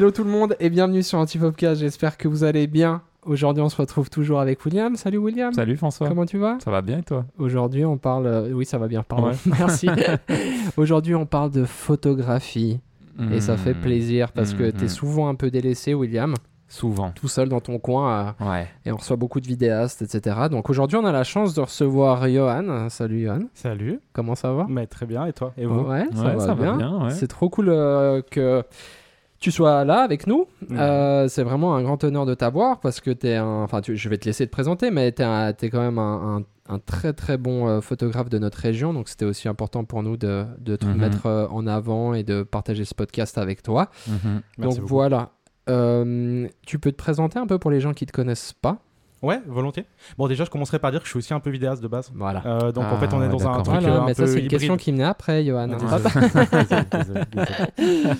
Hello tout le monde et bienvenue sur Antipopcast. J'espère que vous allez bien. Aujourd'hui, on se retrouve toujours avec William. Salut William. Salut François. Comment tu vas? Ça va bien et toi? Aujourd'hui, on parle. euh, Oui, ça va bien. Pardon. Ouais. Merci. Aujourd'hui, on parle de photographie et ça fait Hmm. plaisir parce que Mhm. tu es souvent un peu délaissé, William, Souvent. tout seul dans ton coin à- Ouais. et on reçoit beaucoup de vidéastes, etc. Donc aujourd'hui, on a la chance de recevoir Johan. Salut Johan. Salut, Comment ça va? Mais très bien, et toi? Et vous? Ouais, ça va ça va bien. bien, ouais. C'est trop cool euh, que tu sois là avec nous. Euh, c'est vraiment un grand honneur de t'avoir parce que t'es un. Enfin, tu- je vais te laisser te présenter, mais t'es, un- t'es quand même un, un- un très très bon euh, photographe de notre région. Donc c'était aussi important pour nous de, de te Mhm. mettre euh, en avant et de partager ce podcast avec toi. Mhm. Donc beaucoup. voilà. Tu peux te présenter un peu pour les gens qui te connaissent pas? Ouais, volontier. Bon, déjà, je commencerai par dire que je suis aussi un peu vidéaste de base. Voilà. Euh, donc, en Ah, fait, on est ouais, dans un truc Voilà, euh, un mais peu ça c'est une hybride. question qui venait après, Johan. Ah, hein. désolé. Désolé, désolé, désolé.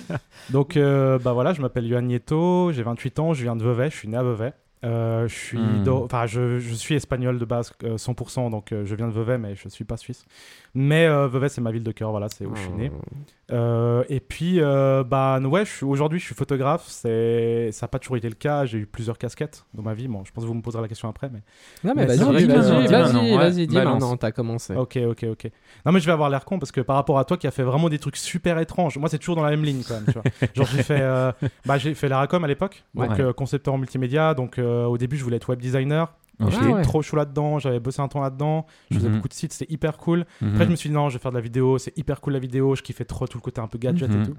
Donc, euh, bah voilà, je m'appelle Yohan Nieto, j'ai 28 ans, je viens de Vevey, je suis né à Vevey. Euh, je suis, Hmm. d'o- enfin, je, je suis espagnol de base, euh, 100%, donc euh, je viens de Vevey, mais je suis pas suisse. Mais euh, Vevey, c'est ma ville de cœur, voilà, c'est où je suis né. Euh, et puis, euh, bah ouais, aujourd'hui, je suis photographe. C'est, ça n'a pas toujours été le cas. J'ai eu plusieurs casquettes dans ma vie. Bon, je pense que vous me poserez la question après, mais. Non mais Mais vas-y, vas-y, vas-y, vas-y, dis balance. maintenant, t'as commencé. Ok, ok, ok. Non, mais je vais avoir l'air con parce que par rapport à toi qui a fait vraiment des trucs super étranges, moi c'est toujours dans la même ligne quand même. Tu vois. Genre j'ai fait, euh, bah, j'ai fait la Racom à l'époque, donc euh, concepteur en multimédia. Donc euh, au début je voulais être web designer. Ah J'étais ouais. trop chaud là-dedans. J'avais bossé un temps là-dedans. Je faisais Mhm. beaucoup de sites, c'était hyper cool. Mhm. Après je me suis dit non, je vais faire de la vidéo. C'est hyper cool la vidéo. Je kiffais trop tout le côté un peu gadget et Mhm, tout.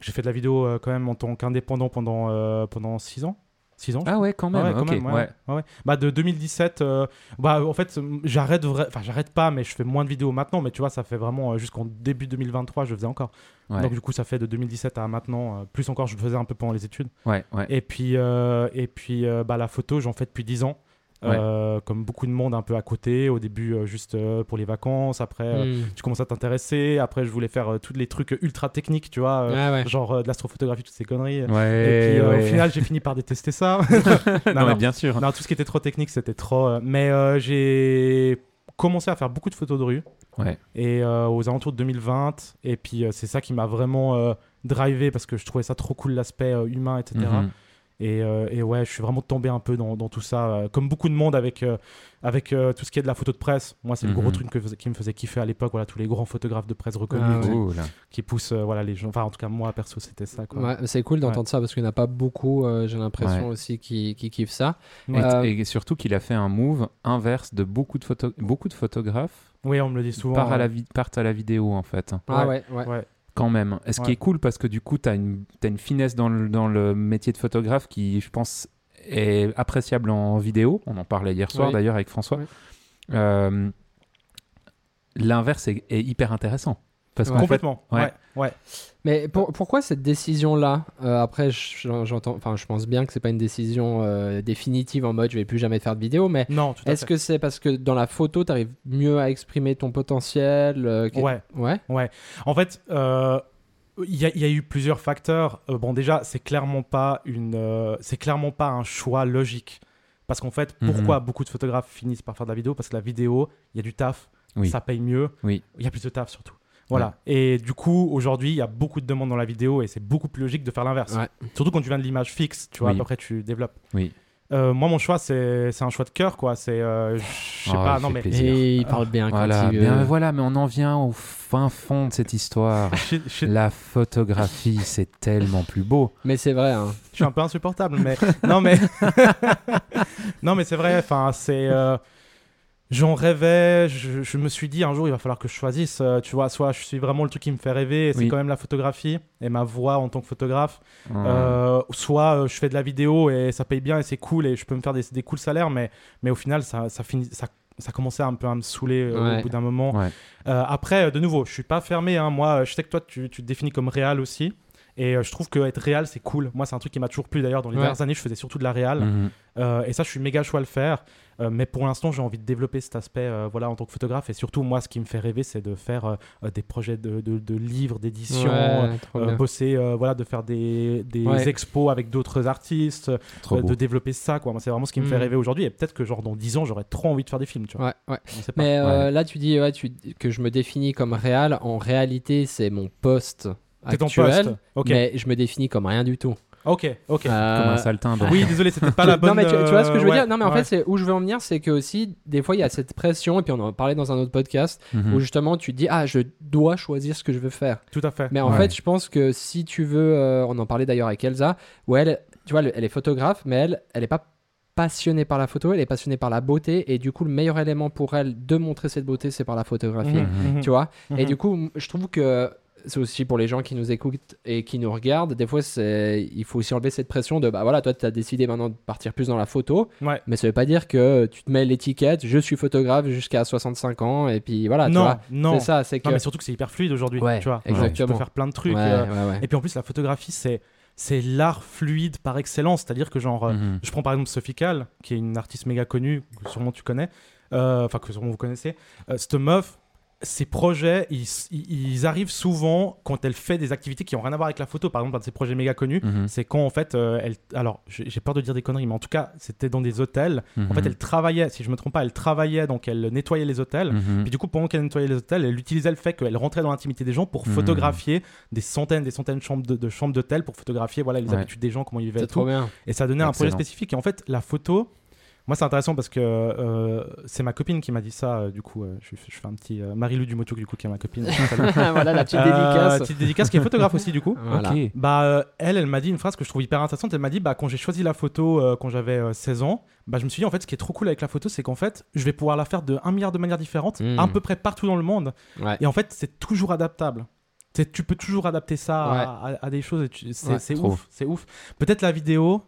J'ai fait de la vidéo euh, quand même en tant qu'indépendant pendant euh, pendant 6 ans. 6 ans. Ah ouais, quand même. Ouais, quand même, ouais. Bah de 2017 euh, bah en fait euh, j'arrête enfin j'arrête pas mais je fais moins de vidéos maintenant mais tu vois ça fait vraiment euh, jusqu'en début 2023 je faisais encore. Donc du coup ça fait de 2017 à maintenant euh, plus encore je faisais un peu pendant les études. ouais, ouais. Et puis euh, et puis euh, bah la photo j'en fais depuis 10 ans. Euh, comme beaucoup de monde un peu à côté au début euh, juste euh, pour les vacances après euh, Hmm. tu commences à t'intéresser après je voulais faire euh, tous les trucs ultra techniques tu vois euh, Ah ouais. genre euh, de l'astrophotographie toutes ces conneries Ouais, et puis euh, au final j'ai fini par détester ça non, non, mais non. bien sûr. non, tout ce qui était trop technique, c'était trop. euh, mais euh, j'ai commencé à faire beaucoup de photos de rue. Ouais. Et euh, aux alentours de 2020. Et puis euh, c'est ça qui m'a vraiment euh, drivé parce que je trouvais ça trop cool, l'aspect euh, humain, etc. Et, euh, et ouais, je suis vraiment tombé un peu dans, dans tout ça. euh, comme beaucoup de monde avec, euh, avec euh, tout ce qui est de la photo de presse. Moi, c'est le gros Mhm. truc que qui me faisait kiffer à l'époque. Voilà, tous les grands photographes de presse reconnus Ah ouais. qui, Cool. qui poussent euh, voilà, les gens. Enfin, en tout cas, moi, perso, c'était ça. Ouais, c'est cool d'entendre ça parce qu'il n'y en a pas beaucoup, euh, j'ai l'impression Ouais. aussi, qui, qui kiffent ça. Ouais. Et, et surtout qu'il a fait un move inverse de beaucoup de, photo... beaucoup de photographes Oui, on me le dit souvent. partent à, la vi- partent à la vidéo en fait. Ah ouais, ouais. Quand même. Et ce qui est cool parce que du coup, tu as une, t'as une finesse dans le, dans le métier de photographe qui, je pense, est appréciable en vidéo. On en parlait hier soir Oui. d'ailleurs avec François. Oui. Euh, L'inverse est, est hyper intéressant. Parce qu'en fait, Complètement. ouais. ouais. ouais. Mais pour- pourquoi cette décision-là? Euh, Après, je- j'entends, enfin, je pense bien que c'est pas une décision euh, définitive en mode je vais plus jamais faire de vidéo, mais Non, est-ce que c'est parce que dans la photo, tu arrives mieux à exprimer ton potentiel euh, que- Ouais. Ouais. En fait, euh, il y, a- il y a eu plusieurs facteurs. Euh, bon, déjà, c'est clairement pas une, euh, c'est clairement pas un choix logique. Parce qu'en fait, Mhm. pourquoi beaucoup de photographes finissent par faire de la vidéo? Parce que la vidéo, il y a du taf, Oui. ça paye mieux, Oui. il y a plus de taf surtout. Voilà. Et du coup, aujourd'hui, il y a beaucoup de demandes dans la vidéo et c'est beaucoup plus logique de faire l'inverse. Ouais. Surtout quand tu viens de l'image fixe, tu vois, Oui. après tu développes. Oui. Euh, moi, mon choix, c'est c'est un choix de cœur, quoi. C'est, euh, je sais Ah, pas, non mais. plaisir. Et il parle bien quand Voilà, il bien, veut. voilà, mais on en vient au fin fond de cette histoire. Je, je- La photographie, c'est tellement plus beau. Mais c'est vrai. hein. je suis un peu insupportable, mais non, mais non, mais c'est vrai. Enfin, c'est. J'en rêvais, je, je me suis dit un jour il va falloir que je choisisse, euh, tu vois, soit je suis vraiment le truc qui me fait rêver, et c'est Oui. quand même la photographie et ma voix en tant que photographe, Mmh. Euh, soit euh, je fais de la vidéo et ça paye bien et c'est cool et je peux me faire des, des cools salaires, mais, mais au final ça, ça finit, ça, ça commençait un peu à me saouler euh, Ouais. au bout d'un moment. Ouais. Euh, après, de nouveau, je suis pas fermé. hein. Moi, je sais que toi, tu, tu te définis comme réal aussi. Et euh, je trouve que être réal, c'est cool. Moi, c'est un truc qui m'a toujours plu. D'ailleurs, dans les Ouais. dernières années, je faisais surtout de la réal. Mhm. Euh, et ça, je suis méga chaud à le faire. Euh, mais pour l'instant, j'ai envie de développer cet aspect voilà, en tant que photographe. Et surtout, moi, ce qui me fait rêver, c'est de faire des projets de, de- de livres, d'édition. Ouais, bosser, voilà, de faire des, des Ouais. expos avec d'autres artistes, de développer ça. Quoi. Moi, c'est vraiment ce qui me fait Mhm. rêver aujourd'hui. Et peut-être que, genre, dans 10 ans, j'aurais trop envie de faire des films. Tu vois. Mais là, tu dis tu, que je me définis comme réel. En réalité, c'est mon poste T'es ton actuel. poste. Ok. Mais je me définis comme rien du tout. Ok, ok. Comme Euh, un saltimbanque. Oui, désolé, c'était pas la bonne. non mais tu, tu vois ce que je veux euh, dire? Non mais en ouais, fait où je veux en venir c'est que aussi des fois il y a cette pression et puis on en parlait dans un autre podcast Mhm. où justement tu te dis ah je dois choisir ce que je veux faire. Tout à fait. Mais en Ouais. fait je pense que si tu veux euh, on en parlait d'ailleurs avec Elsa où elle tu vois elle, est photographe mais elle elle est pas passionnée par la photo elle est passionnée par la beauté et du coup le meilleur élément pour elle de montrer cette beauté c'est par la photographie Mhm, mhm. tu vois? Et du coup je trouve que c'est aussi pour les gens qui nous écoutent et qui nous regardent des fois c'est il faut aussi enlever cette pression de bah voilà toi tu as décidé maintenant de partir plus dans la photo Ouais. mais ça veut pas dire que tu te mets l'étiquette je suis photographe jusqu'à 65 ans et puis voilà tu non, vois non. c'est ça c'est que Non, mais surtout que c'est hyper fluide aujourd'hui. Ouais, tu vois. exactement. Tu peux faire plein de trucs. Ouais, euh. Et puis en plus, la photographie, c'est c'est l'art fluide par excellence. C'est-à-dire que genre, euh, Mhm. je prends par exemple Sophie Kahl, qui est une artiste méga connue, que sûrement tu connais, euh, enfin que sûrement vous connaissez. Euh, cette meuf, ses projets, ils, arrivent souvent quand elle fait des activités qui ont rien à voir avec la photo. Par exemple, un de ses projets méga connus, Mhm. c'est quand en fait, euh, elle, alors j'ai peur de dire des conneries, mais en tout cas, c'était dans des hôtels. En fait, Mhm. elle travaillait, si je me trompe pas, elle travaillait, donc elle nettoyait les hôtels. Mhm. Puis du coup, pendant qu'elle nettoyait les hôtels, elle utilisait le fait qu'elle rentrait dans l'intimité des gens pour Mhm. photographier des centaines, des centaines de chambres de, de chambres d'hôtel pour photographier voilà les Ouais. habitudes des gens, comment ils vivaient, c'est et tout. trop bien Et ça donnait un projet spécifique. Et en fait, la photo, moi, c'est intéressant parce que euh, c'est ma copine qui m'a dit ça. euh, du coup, euh, je, je fais un petit euh, Marie-Lou Dumoto, du coup, qui est ma copine. Voilà la petite Euh, dédicace petite dédicace qui est photographe aussi, du coup. Voilà. Bah, euh, elle, elle m'a dit une phrase que je trouve hyper intéressante. Elle m'a dit, bah, quand j'ai choisi la photo euh, quand j'avais euh, 16 ans, bah, je me suis dit, en fait, ce qui est trop cool avec la photo, c'est qu'en fait, je vais pouvoir la faire de un milliard de manières différentes, Mm. à peu près partout dans le monde. Ouais. Et en fait, c'est toujours adaptable. C'est- tu peux toujours adapter ça à, à- à des choses. C'est Ouais, ouf. C'est ouf. Peut-être la vidéo.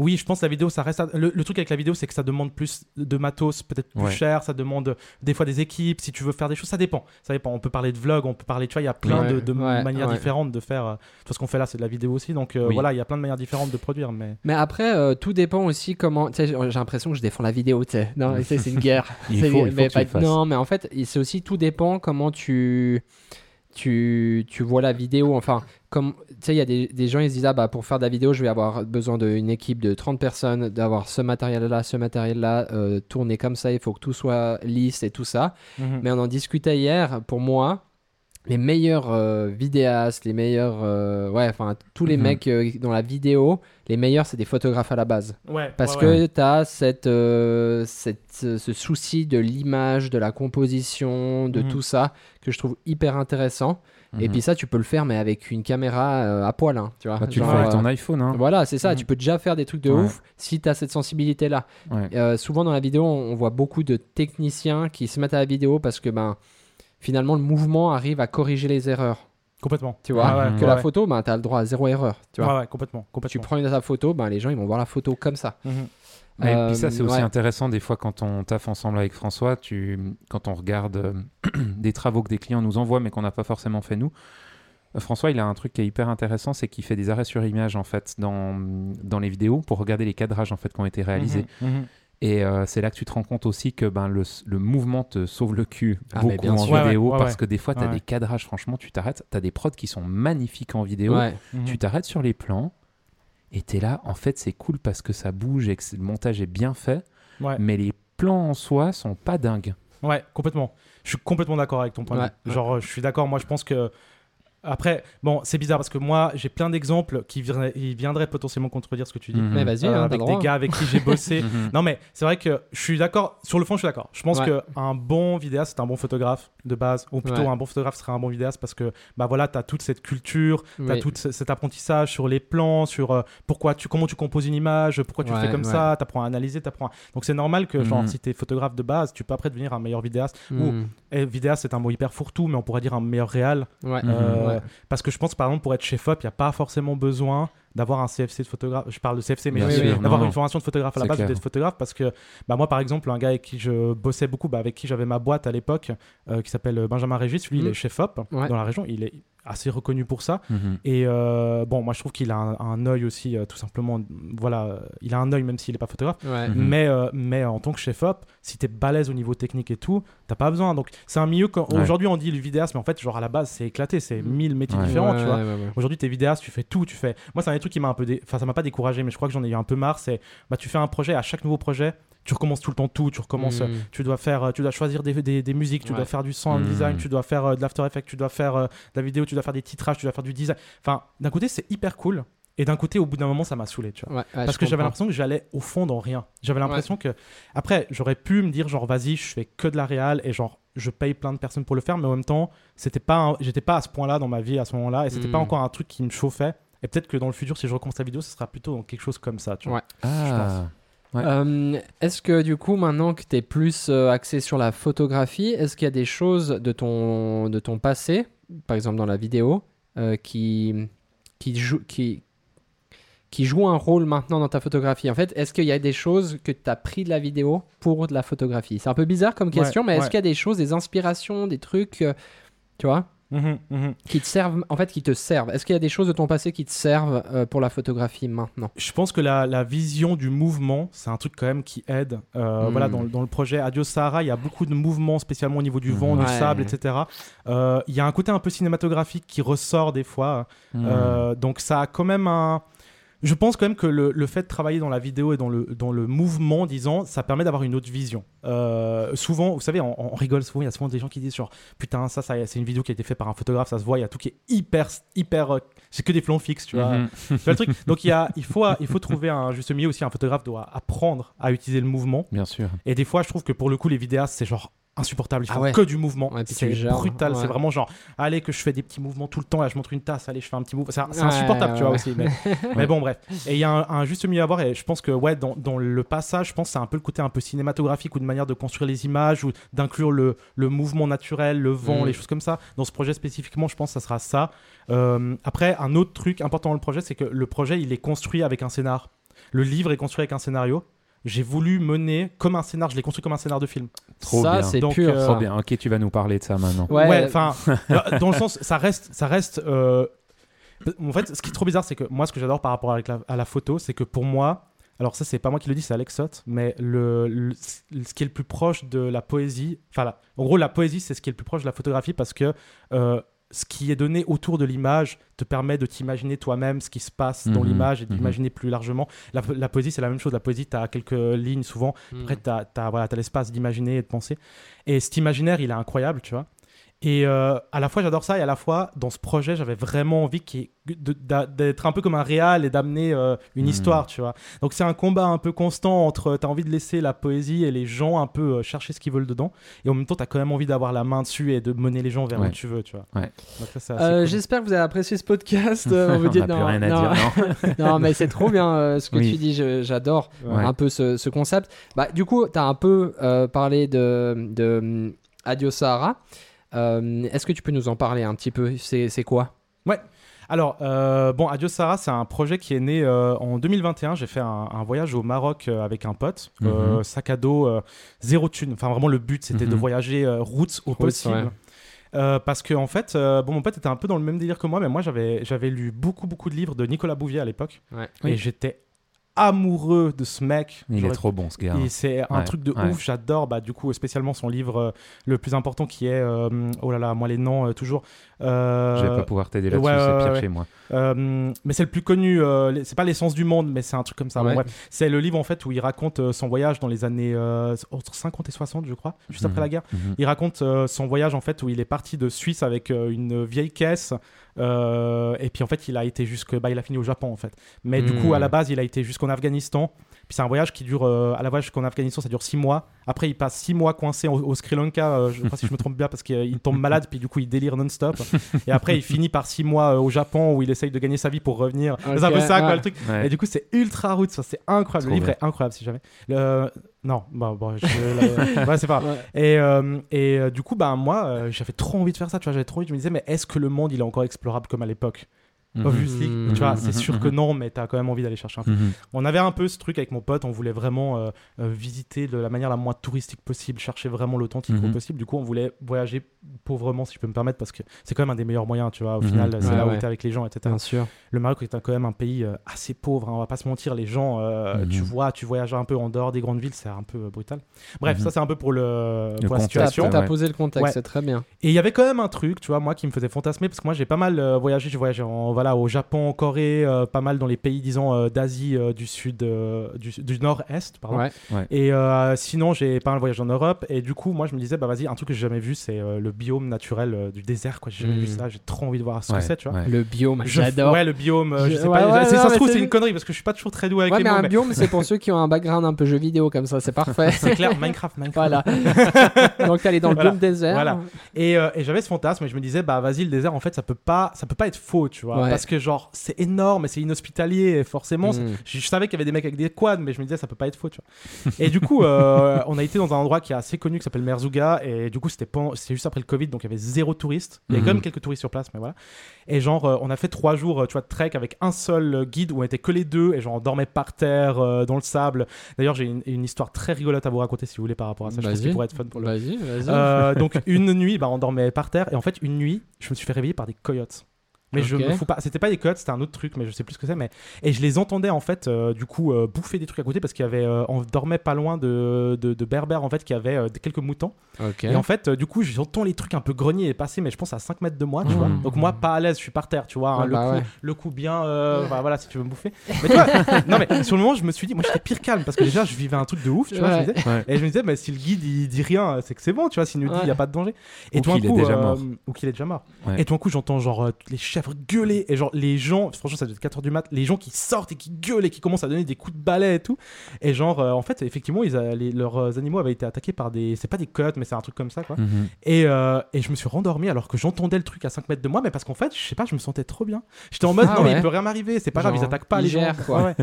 Oui, je pense que la vidéo, ça reste. Le, le truc avec la vidéo, c'est que ça demande plus de matos, peut-être plus Ouais. cher. Ça demande des fois des équipes. Si tu veux faire des choses, ça dépend. Ça dépend. On peut parler de vlog, on peut parler. Tu vois, il y a plein Ouais, de, de ouais, manières ouais. différentes de faire. euh, Tout ce qu'on fait là, c'est de la vidéo aussi. Donc euh, Oui. voilà, il y a plein de manières différentes de produire. Mais mais après euh, tout dépend aussi comment tu sais j'ai l'impression que je défends la vidéo tu sais non tu sais, c'est une guerre Il C'est- faut, il faut mais que tu le pas- fasses. non mais en fait c'est aussi tout dépend comment tu tu, tu vois la vidéo enfin comme tu sais il y a des, des gens ils se disent ah bah pour faire de la vidéo je vais avoir besoin d'une équipe de 30 personnes d'avoir ce matériel là ce matériel là tourner comme ça il faut que tout soit lisse et tout ça Mhm. mais on en discutait hier pour moi les meilleurs euh, vidéastes les meilleurs euh, ouais enfin tous les Mhm. mecs euh, dans la vidéo les meilleurs c'est des photographes à la base ouais, parce ouais, ouais. que tu as cette, euh, cette, ce souci de l'image, de la composition, de Mhm. tout ça que je trouve hyper intéressant. Et Mhm. puis ça, tu peux le faire, mais avec une caméra euh, à poil. hein, tu vois, Bah, tu le fais avec ton iPhone. Hein. Voilà, c'est ça. Tu peux déjà faire des trucs de Ouais. ouf si tu as cette sensibilité-là. Ouais. Euh, souvent dans la vidéo, on, on voit beaucoup de techniciens qui se mettent à la vidéo parce que ben, finalement, le mouvement arrive à corriger les erreurs. complètement. Tu vois, Ouais, ouais, que ouais, la ouais. photo, ben, tu as le droit à zéro erreur. Tu vois. Ouais, ouais, complètement, Tu prends une ta photo, ben, les gens ils vont voir la photo comme ça. Mhm. Mais Euh, puis ça, c'est aussi intéressant des fois quand on taffe ensemble avec François, tu, quand on regarde euh, des travaux que des clients nous envoient mais qu'on n'a pas forcément fait nous. euh, François, il a un truc qui est hyper intéressant, c'est qu'il fait des arrêts sur image en fait dans, dans les vidéos pour regarder les cadrages en fait qui ont été réalisés. Mhm, mhm. Et euh, c'est là que tu te rends compte aussi que ben, le, le mouvement te sauve le cul Ah, mais beaucoup bien en sûr. Vidéo ouais, ouais, parce ouais. que des fois, tu as Ouais. des cadrages, franchement, tu t'arrêtes, tu as des prods qui sont magnifiques en vidéo, Ouais. Mhm. tu t'arrêtes sur les plans et tu es là, en fait, c'est cool parce que ça bouge et que le montage est bien fait, Ouais. mais les plans en soi sont pas dingues. Ouais, complètement. Je suis complètement d'accord avec ton point de vue. Genre, euh, je suis d'accord. Moi, je pense que. Après, bon, c'est bizarre parce que moi, j'ai plein d'exemples qui viendraient, potentiellement contredire ce que tu dis. Mhm. Mais vas-y, Euh, hein, t'as avec des gars avec qui j'ai bossé. Mhm. non, mais c'est vrai que je suis d'accord. Sur le fond, je suis d'accord. Je pense Ouais. que un bon vidéaste, c'est un bon photographe de base. Ou plutôt, Ouais. un bon photographe serait un bon vidéaste parce que, bah voilà, tu as toute cette culture, tu as Oui. tout ce- cet apprentissage sur les plans, sur euh, pourquoi tu, comment tu composes une image, pourquoi tu le fais comme ça, tu apprends à analyser, t'apprends à- Donc c'est normal que, genre, Mhm. si tu es photographe de base, tu peux après devenir un meilleur vidéaste. Ou Mm. et vidéaste, c'est un mot hyper fourre-tout, mais on pourrait dire un meilleur réal. Ouais. Euh, Parce que je pense, par exemple, pour être chef op, il n'y a pas forcément besoin d'avoir un CFC de photographe. Je parle de CFC, mais d'avoir une formation de photographe à la base ou d'être photographe. Parce que bah, moi, par exemple, un gars avec qui je bossais beaucoup, bah, avec qui j'avais ma boîte à l'époque, euh, qui s'appelle Benjamin Régis, lui, il Mhm. est chef op Ouais. dans la région. Il est assez reconnu pour ça. Mhm. Et euh, bon, moi, je trouve qu'il a un, un œil aussi, euh, tout simplement. Voilà, euh, il a un œil, même s'il n'est pas photographe. Ouais. Mhm. Mais, euh, mais en tant que chef op, si t'es balèze au niveau technique et tout, t'as pas besoin. Donc c'est un milieu quand Ouais. aujourd'hui on dit le vidéaste, mais en fait genre à la base c'est éclaté, c'est Mm. mille métiers différents, tu vois. Aujourd'hui t'es vidéaste, tu fais tout, tu fais. Moi c'est un des trucs qui m'a un peu, dé... enfin ça m'a pas découragé, mais je crois que j'en ai eu un peu marre. C'est bah tu fais un projet, à chaque nouveau projet, tu recommences tout le temps tout, tu recommences. Mm. euh, Tu dois faire, euh, tu dois choisir des, des, des musiques, tu Ouais. dois faire du sound Mm. design, tu dois faire euh, de l'after effect, tu dois faire euh, de la vidéo, tu dois faire des titrages, tu dois faire du design. Enfin, d'un côté c'est hyper cool. Et d'un côté, au bout d'un moment, ça m'a saoulé, tu vois. Ouais, ouais, Parce que j'avais l'impression que j'allais au fond dans rien. J'avais l'impression que. Après, j'aurais pu me dire, genre, vas-y, je fais que de la réal et genre, je paye plein de personnes pour le faire, mais en même temps, c'était pas un- j'étais pas à ce point-là dans ma vie à ce moment-là et c'était Hmm. pas encore un truc qui me chauffait. Et peut-être que dans le futur, si je recommence la vidéo, ce sera plutôt dans quelque chose comme ça, tu vois. Ouais. Ah, Ouais. Euh, est-ce que du coup, maintenant que tu es plus euh, axé sur la photographie, est-ce qu'il y a des choses de ton, de ton passé, par exemple dans la vidéo, euh, qui, qui, jou- qui, qui jouent un rôle maintenant dans ta photographie? En fait, est-ce qu'il y a des choses que tu as pris de la vidéo pour de la photographie? C'est un peu bizarre comme question, Ouais, mais est-ce ouais. qu'il y a des choses, des inspirations, des trucs, euh, tu vois? Mhm, mhm. qui te servent, en fait, qui te servent. Est-ce qu'il y a des choses de ton passé qui te servent euh, pour la photographie maintenant? Je pense que la, la vision du mouvement, c'est un truc quand même qui aide. Euh, Hmm. Voilà, dans, le- dans le projet Adios Sahara, il y a beaucoup de mouvements, spécialement au niveau du vent, Mhm. du sable, etc. Euh, Il y a un côté un peu cinématographique qui ressort des fois. Hmm. Donc ça a quand même un... Je pense quand même que le, le fait de travailler dans la vidéo et dans le, dans le mouvement, disons, ça permet d'avoir une autre vision. Euh, souvent, vous savez, on, on rigole souvent, il y a souvent des gens qui disent genre, putain, ça, ça c'est une vidéo qui a été faite par un photographe, ça se voit, il y a tout qui est hyper, hyper, euh, c'est que des plans fixes, tu vois. Mhm. Tu vois le truc? Donc il, y a, il, faut, il faut trouver un juste milieu aussi. Un photographe doit apprendre à utiliser le mouvement. Bien sûr. Et des fois, je trouve que pour le coup, les vidéastes, c'est genre insupportable. Ils Ah font ouais. que du mouvement. Ouais, c'est brutal. ouais. C'est vraiment genre, allez, que je fais des petits mouvements tout le temps. Là, je montre une tasse. Allez, je fais un petit mouvement. C'est insupportable, tu vois aussi. Mais, mais bon, bref. Et il y a un, un juste milieu à voir. Et je pense que, ouais, dans, dans le passage, je pense que c'est un peu le côté un peu cinématographique ou de manière de construire les images ou d'inclure le, le mouvement naturel, le vent, Mm. les choses comme ça. Dans ce projet spécifiquement, je pense que ça sera ça. Euh, après, un autre truc important dans le projet, c'est que le projet, il est construit avec un scénar. Le livre est construit avec un scénario. J'ai voulu mener comme un scénar, je l'ai construit comme un scénar de film. Trop ça, bien. c'est Donc, pur. euh, Trop ça. bien. Ok, tu vas nous parler de ça maintenant. Ouais, Ouais, enfin, euh, dans le sens, ça reste, ça reste. euh, En fait, ce qui est trop bizarre, c'est que moi, ce que j'adore par rapport la- à la photo, c'est que pour moi, alors ça, c'est pas moi qui le dis, c'est Alex Sott, mais le, le- ce qui est le plus proche de la poésie, enfin, en gros, la poésie, c'est ce qui est le plus proche de la photographie parce que euh, ce qui est donné autour de l'image te permet de t'imaginer toi-même ce qui se passe dans Mhm, l'image et mhm. d'imaginer plus largement. La, la poésie, c'est la même chose. La poésie, tu as quelques lignes souvent. Mm. Après, tu as, voilà, l'espace d'imaginer et de penser. Et cet imaginaire, il est incroyable, tu vois. Et euh, à la fois, j'adore ça, et à la fois, dans ce projet, j'avais vraiment envie d'être un peu comme un réal et d'amener euh, une Mhm. histoire, tu vois. Donc, c'est un combat un peu constant entre tu as envie de laisser la poésie et les gens un peu euh, chercher ce qu'ils veulent dedans, et en même temps, tu as quand même envie d'avoir la main dessus et de mener les gens vers Ouais. où tu veux, tu vois. Ouais. Euh, cool. J'espère que vous avez apprécié ce podcast. Euh, on vous On dit non, à dire, non non, mais c'est trop bien euh, ce que Oui. tu dis. J'adore Ouais. un peu ce, ce concept. Bah, du coup, tu as un peu euh, parlé de, de Adios Sahara. Euh, Est-ce que tu peux nous en parler un petit peu? C'est quoi? Alors, euh, bon, Adios Sarah, c'est un projet qui est né euh, en 2021. J'ai fait un, un voyage au Maroc euh, avec un pote, euh, Mhm. sac à dos, euh, zéro thune. Enfin, vraiment, le but, c'était de Mhm. voyager euh, route au possible. ouais. Euh, parce que en fait, euh, bon, mon pote était un peu dans le même délire que moi, mais moi j'avais j'avais lu beaucoup beaucoup de livres de Nicolas Bouvier à l'époque, Ouais. et Oui. j'étais amoureux de ce mec. Il est trop bon, ce gars. c'est un Ouais, truc de ouais. ouf, j'adore. Bah, du coup, spécialement son livre euh, le plus important qui est. euh, oh là là, moi les noms, euh, toujours. Euh, Je vais pas pouvoir t'aider là-dessus, ouais, c'est pire ouais. chez moi. euh, mais c'est le plus connu, euh, c'est pas l'essence du monde, mais c'est un truc comme ça. Bon, Ouais. bref. C'est le livre en fait où il raconte euh, son voyage dans les années euh, entre 50 et 60, je crois, juste après Mhm. la guerre. Mhm. Il raconte euh, son voyage en fait où il est parti de Suisse avec euh, une vieille caisse euh, et puis en fait il a été jusque bah il a fini au Japon en fait. Mais du Mhm. coup à la base il a été jusqu'en Afghanistan. Puis c'est un voyage qui dure euh, à la voyage jusqu'en Afghanistan ça dure six mois. Après il passe six mois coincé au, au Sri Lanka. euh, je sais pas si je me trompe bien parce qu'il tombe malade puis du coup il délire non-stop. Et après il finit par six mois euh, au Japon où il essaye de gagner sa vie pour revenir. c'est un peu ça quoi le truc. Ouais. Et du coup, c'est ultra route, ça, c'est incroyable. Trop le livre bien. est incroyable si jamais. Le... Non, bah, bon, je... ouais, c'est pas. Ouais. Et, euh, et euh, du coup, bah, moi, euh, j'avais trop envie de faire ça, tu vois, j'avais trop envie, je me disais, mais est-ce que le monde, il est encore explorable comme à l'époque? Mhm. Obviously, Mhm. tu vois, Mhm. c'est sûr que Mhm. non, mais t'as quand même envie d'aller chercher un peu. Mhm. On avait un peu ce truc avec mon pote, on voulait vraiment euh, euh, visiter de la manière la moins touristique possible, chercher vraiment l'authentique au Mhm. possible. Du coup, on voulait voyager pauvrement, si je peux me permettre, parce que c'est quand même un des meilleurs moyens, tu vois. Au Mhm. final, c'est Ouais, là où ouais. t'es avec les gens, etc. Bien sûr. Le Maroc est un- quand même un pays euh, assez pauvre, hein, on va pas se mentir. Les gens, euh, Mhm. tu vois, tu voyages un peu en dehors des grandes villes, c'est un peu euh, brutal. Bref, Mhm. ça c'est un peu pour, le, Le pour la situation. t'as ouais. posé le contexte, Ouais. c'est très bien. Et il y avait quand même un truc, tu vois, moi qui me faisait fantasmer, parce que moi j'ai pas mal euh, voyagé, j'ai voyagé en voilà, au Japon, en Corée, euh, pas mal dans les pays, disons, euh, d'Asie euh, du sud, euh, du, du nord-est, pardon. Ouais. Et euh, sinon, j'ai pas mal voyagé en Europe. Et du coup, moi, je me disais, bah vas-y, un truc que j'ai jamais vu, c'est euh, le biome naturel euh, du désert. Quoi. J'ai jamais Mm. vu ça. J'ai trop envie de voir ce Ouais, que c'est, tu vois. ouais. Le biome, Je- j'adore. Ouais, le biome. euh, je Je- sais ouais, pas. ouais, c'est- non, ça se trouve, c'est- c'est une connerie parce que je suis pas toujours très doué avec Ouais, les mais mots. un mais biome, c'est pour ceux qui ont un background un peu jeu vidéo comme ça, c'est parfait. C'est clair, Minecraft, Minecraft. voilà. Donc, t'es allé dans le biome désert. Voilà. Et, et j'avais ce fantasme et je me disais bah vas-y le désert en fait ça peut pas ça peut pas être faux tu vois Ouais. parce que genre c'est énorme et c'est inhospitalier et forcément Mm. je, je savais qu'il y avait des mecs avec des quads mais je me disais ça peut pas être faux tu vois et du coup euh, on a été dans un endroit qui est assez connu qui s'appelle Merzouga et du coup c'était juste après le Covid donc il y avait zéro touriste il y avait quand Mhm. même quelques touristes sur place mais voilà et genre euh, on a fait trois jours euh, tu vois de trek avec un seul guide où on était que les deux et genre on dormait par terre euh, dans le sable d'ailleurs j'ai une, une histoire très rigolote à vous raconter si vous voulez par rapport à ça je pense Vas-y. qu'il pourrait être fun pour le Vas-y, vas-y. donc une nuit, bah, on dormait par terre et en fait une nuit, je me suis fait réveiller par des coyotes. Mais je Ok. me fous pas. C'était pas des coyotes, c'était un autre truc, mais je sais plus ce que c'est. Mais et je les entendais en fait, euh, du coup, euh, bouffer des trucs à côté parce qu'il y avait, euh, on dormait pas loin de, de, de berbères en fait qui avaient quelques moutons. Et en fait, du coup, j'entends les trucs un peu grogner et passer, mais je pense à 5 mètres de moi, tu Mhm. vois. Donc moi, pas à l'aise, je suis par terre, tu vois. hein, Ouais, le, bah coup, ouais. le coup bien, voilà, si tu veux me bouffer. Mais tu vois, non mais sur le moment, je me suis dit, moi, j'étais pire calme parce que déjà, je vivais un truc de ouf, tu vois. je me disais, et je me disais, bah, si le guide il dit rien, c'est que c'est bon, tu vois, s'il nous dit il n'y a pas de danger. Et Ou tout d'un coup, déjà mort. Ou qu'il est déjà mort. Et tout d'un coup, j'entends genre euh, chèvres gueuler. Et genre les gens, franchement, ça doit être 4h du mat, les gens qui sortent et qui gueulent et qui commencent à donner des coups de balai et tout. Et genre, euh, en fait, effectivement, ils a- les- leurs euh, animaux avaient été attaqués par des. C'est pas des coyotes, mais c'est un truc comme ça, quoi. Mhm. Et, euh, et je me suis rendormi alors que j'entendais le truc à 5 mètres de moi, mais parce qu'en fait, je sais pas, je me sentais trop bien. J'étais en mode, Ah non, mais ouais. il peut rien m'arriver, c'est pas grave, ils attaquent pas ils les gens. quoi. Ouais.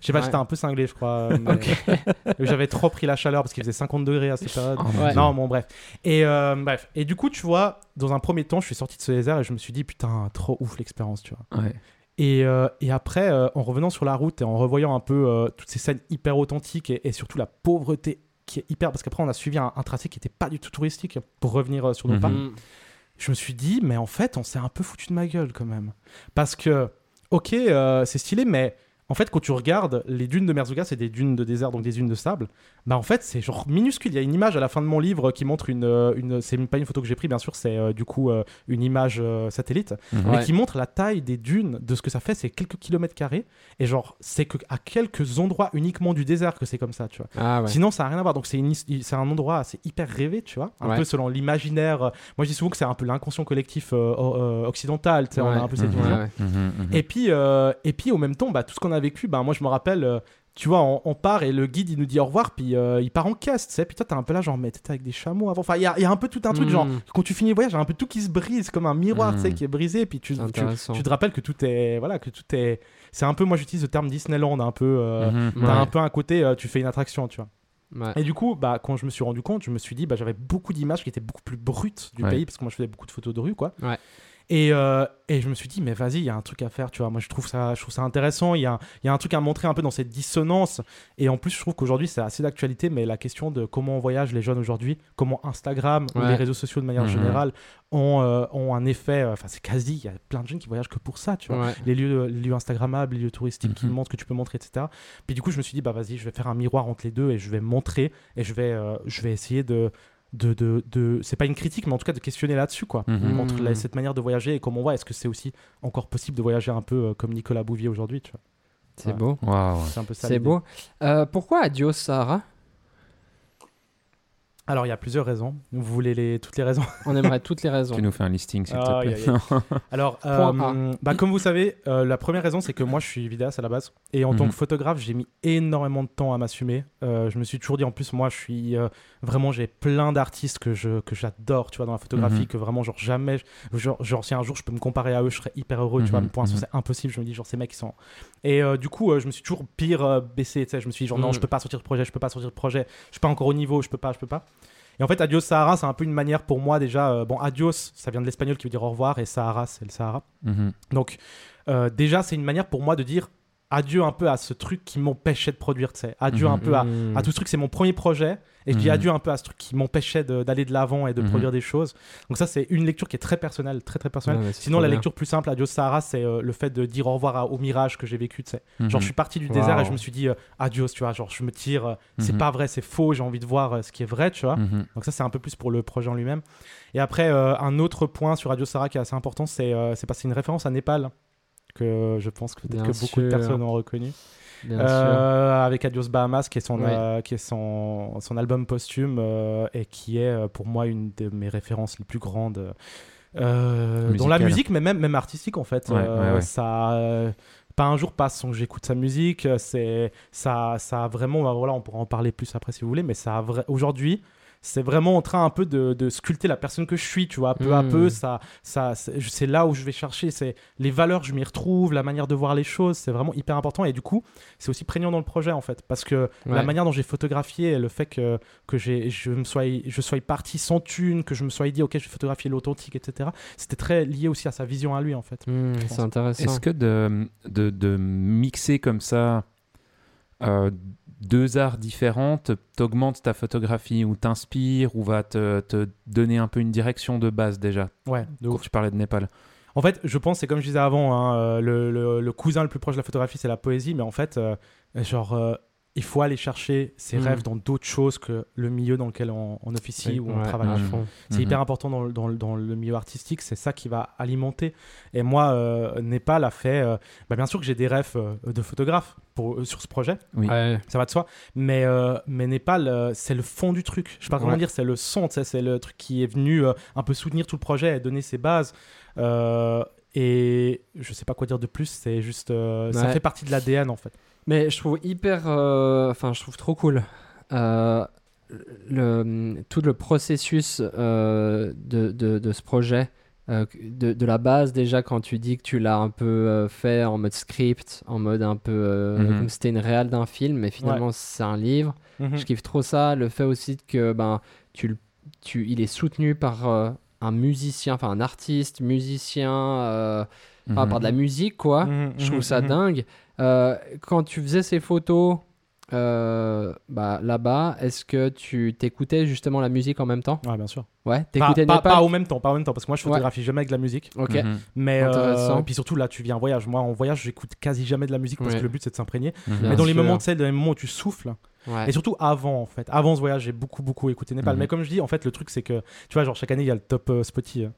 Je sais pas, Ouais. j'étais un peu cinglé, je crois. mais- J'avais trop pris la chaleur parce qu'il faisait 50 degrés à cette période. Oh. Dieu. Non, bon, bref. Et euh, bref. Et du coup, tu vois, dans un premier temps, je suis sorti de ce désert et je me suis dit, putain, trop ouf l'expérience, tu vois. Ouais. Et, euh, et après, euh, en revenant sur la route et en revoyant un peu euh, toutes ces scènes hyper authentiques et, et surtout la pauvreté qui est hyper. Parce qu'après, on a suivi un, un tracé qui était pas du tout touristique pour revenir sur nos Mhm. pas. Je me suis dit, mais en fait, on s'est un peu foutu de ma gueule quand même. Parce que, ok, c'est stylé, mais en fait, quand tu regardes les dunes de Merzouga, c'est des dunes de désert, donc des dunes de sable. Bah, en fait, c'est genre minuscule. Il y a une image à la fin de mon livre qui montre une. euh, une c'est pas une photo que j'ai prise, bien sûr, c'est euh, du coup euh, une image euh, satellite, Mhm. mais Ouais. qui montre la taille des dunes, de ce que ça fait, c'est quelques kilomètres carrés. Et genre, c'est que à quelques endroits uniquement du désert que c'est comme ça, tu vois. Ah ouais. Sinon, ça n'a rien à voir. Donc, c'est c'est un endroit assez hyper rêvé, tu vois. Un Ouais. peu selon l'imaginaire. Moi, je dis souvent que c'est un peu l'inconscient collectif euh, euh, occidental, tu sais. On a un peu cette Mhm. vision. Mhm. Et puis, euh, et puis, au même temps, bah, tout ce qu'on a vécu, bah, moi, je me rappelle. euh, tu vois, on, on part et le guide il nous dit au revoir, puis euh, il part en caisse, tu sais. Puis toi, t'es un peu là, genre, mais t'étais avec des chameaux avant. Enfin, il y a, il y a un peu tout un truc, genre, quand tu finis le voyage, il y a un peu tout qui se brise, comme un miroir, tu sais, qui est brisé. Puis tu, te rappelles que tout est. Voilà, que tout est. C'est un peu, moi, j'utilise le terme Disneyland, un peu. euh, Mhm. T'as Ouais. un peu un côté, euh, tu fais une attraction, tu vois. Ouais. Et du coup, bah, quand je me suis rendu compte, je me suis dit, bah, j'avais beaucoup d'images qui étaient beaucoup plus brutes du Ouais. pays, parce que moi je faisais beaucoup de photos de rue, quoi. Ouais. Et, euh, et je me suis dit, mais vas-y, il y a un truc à faire, tu vois. Moi, je trouve ça, je trouve ça intéressant. Il y a, y a un truc à montrer un peu dans cette dissonance. Et en plus, je trouve qu'aujourd'hui, c'est assez d'actualité, mais la question de comment on voyage les jeunes aujourd'hui, comment Instagram ou les réseaux sociaux de manière Mhm. générale ont, euh, ont un effet. euh, Enfin, c'est quasi, il y a plein de jeunes qui voyagent que pour ça, tu vois Ouais. les lieux, les lieux Instagrammables, les lieux touristiques qui Mhm. montrent que tu peux montrer, etc. Puis du coup, je me suis dit, bah vas-y, je vais faire un miroir entre les deux et je vais montrer et je vais, euh, je vais essayer de. De, de, de- c'est pas une critique, mais en tout cas de questionner là-dessus, quoi. Mhm. Entre la- cette manière de voyager et comment on voit, est-ce que c'est aussi encore possible de voyager un peu euh, comme Nicolas Bouvier aujourd'hui, tu vois? C'est Ouais. beau. Waouh. C'est un peu ça. C'est l'idée. beau. Euh, pourquoi Adios Sahara? Alors, il y a plusieurs raisons. Vous voulez les, toutes les raisons On aimerait toutes les raisons. Tu nous fais un listing, s'il Ah, te plaît. aïe, aïe, Alors, euh, bah, comme vous savez, euh, la première raison, c'est que moi, je suis vidéaste à la base. Et en tant Mhm. que photographe, j'ai mis énormément de temps à m'assumer. Euh, je me suis toujours dit, en plus, moi, je suis euh, vraiment, j'ai plein d'artistes que je que j'adore, tu vois, dans la photographie, Mhm. que vraiment, genre, jamais, je- genre, genre, si un jour je peux me comparer à eux, je serais hyper heureux, tu vois. Mhm, Mais pour l'instant, mhm. c'est impossible. Je me dis, genre, ces mecs, ils sont. Et euh, du coup, euh, je me suis toujours pire euh, baissé, tu sais. Je me suis dit, genre, non, Mhm. je peux pas sortir de projet, je peux pas sortir de projet, je suis pas encore au niveau, je peux pas, je peux pas. Et en fait, Adios Sahara, c'est un peu une manière pour moi déjà. euh, bon, Adios, ça vient de l'espagnol qui veut dire au revoir, et Sahara, c'est le Sahara. Mhm. Donc, euh, déjà, c'est une manière pour moi de dire adieu un peu à ce truc qui m'empêchait de produire, tu sais. Adieu Mhm. un peu à, à tout ce truc, c'est mon premier projet. Et je dis Mhm. adieu un peu à ce truc qui m'empêchait d'aller de l'avant et de Mhm. produire des choses. Donc, ça, c'est une lecture qui est très personnelle, très très personnelle. Ouais, Sinon, la bien. lecture plus simple, Adios Sahara, c'est euh, le fait de dire au revoir à- au mirage que j'ai vécu, tu sais. Genre, Mhm. je suis parti du Wow. désert et je me suis dit euh, adios, tu vois. Genre, je me tire, euh, c'est Mhm. pas vrai, c'est faux, j'ai envie de voir ce qui est vrai, tu vois. Mhm. Donc ça, c'est un peu plus pour le projet en lui-même. Et après, un autre point sur Radio Sahara qui est assez important, c'est c'est parce que c'est une référence à Népal que je pense que peut-être que beaucoup de personnes ont reconnu. Euh, avec Adios Bahamas, qui est son, Oui. euh, qui est son, son album posthume euh, et qui est pour moi une de mes références les plus grandes dans la musique, mais même, même artistique en fait. Ouais, ouais, ouais. Ça, pas un jour passe sans que j'écoute sa musique. C'est ça, ça a vraiment, bah, voilà, on pourra en parler plus après si vous voulez, mais ça aujourd'hui. C'est vraiment en train un peu de, de sculpter la personne que je suis, tu vois, peu à peu, ça, ça, c'est là où je vais chercher, c'est les valeurs, je m'y retrouve, la manière de voir les choses, c'est vraiment hyper important. Et du coup, c'est aussi prégnant dans le projet en fait parce que la manière dont j'ai photographié et le fait que, que j'ai, je me sois je sois parti sans thune que je me sois dit ok je vais photographier l'authentique etc c'était très lié aussi à sa vision à lui en fait Hmm, c'est intéressant. Est-ce que de, de, de mixer comme ça euh, deux arts différents te- t'augmente ta photographie ou t'inspire ou va te, te donner un peu une direction de base déjà ouais de Quand ouf. tu parlais de Népal. en fait je pense c'est comme je disais avant hein, euh, le, le- le cousin le plus proche de la photographie c'est la poésie mais en fait euh, genre euh, il faut aller chercher ses Mm. rêves dans d'autres choses que le milieu dans lequel on, on officie ou on travaille fond. C'est Mhm. hyper important dans le, dans, le, dans le milieu artistique, c'est ça qui va alimenter. Et moi, euh, Népal a fait. euh, bah, bien sûr que j'ai des rêves euh, de photographe pour, euh, sur ce projet, Oui. Ouais. ça va de soi. Mais, euh, mais Népal, euh, c'est le fond du truc. Je sais pas comment dire, c'est le son, c'est le truc qui est venu euh, un peu soutenir tout le projet et donner ses bases. Euh, et je sais pas quoi dire de plus, c'est juste. euh, Ça fait partie de l'ADN en fait. Mais je trouve hyper. euh, Enfin, je trouve trop cool. euh, le, tout le processus euh, de, de, de ce projet. de, de la base, déjà, quand tu dis que tu l'as un peu fait en mode script, en mode un peu. euh, Mhm. comme c'était une réelle d'un film, mais finalement, c'est un livre. Mhm. Je kiffe trop ça. Le fait aussi que ben, tu, le- tu, il est soutenu par un musicien, enfin un artiste, musicien, Mhm. par de la musique, quoi. Mhm, Je trouve mhm, ça mhm. dingue. Euh, quand tu faisais ces photos euh, bah, là-bas, est-ce que tu t'écoutais justement la musique en même temps? Ouais, bien sûr. Ouais, Pas, t'écoutais pas, Népal? pas au même temps, pas en même temps, parce que moi je Ouais. photographie jamais avec de la musique. Ok. Mhm. Mais euh, et puis surtout là, tu viens en voyage. Moi, en voyage, j'écoute quasi jamais de la musique parce Ouais. que le but c'est de s'imprégner. Mhm. Bien Mais dans les sûr. moments, tu sais, dans les moments où tu souffles, Ouais. et surtout avant en fait, avant ce voyage, j'ai beaucoup beaucoup écouté Népal. Mhm. Mais comme je dis, en fait, le truc c'est que tu vois, genre chaque année il y a le top euh, Spotify.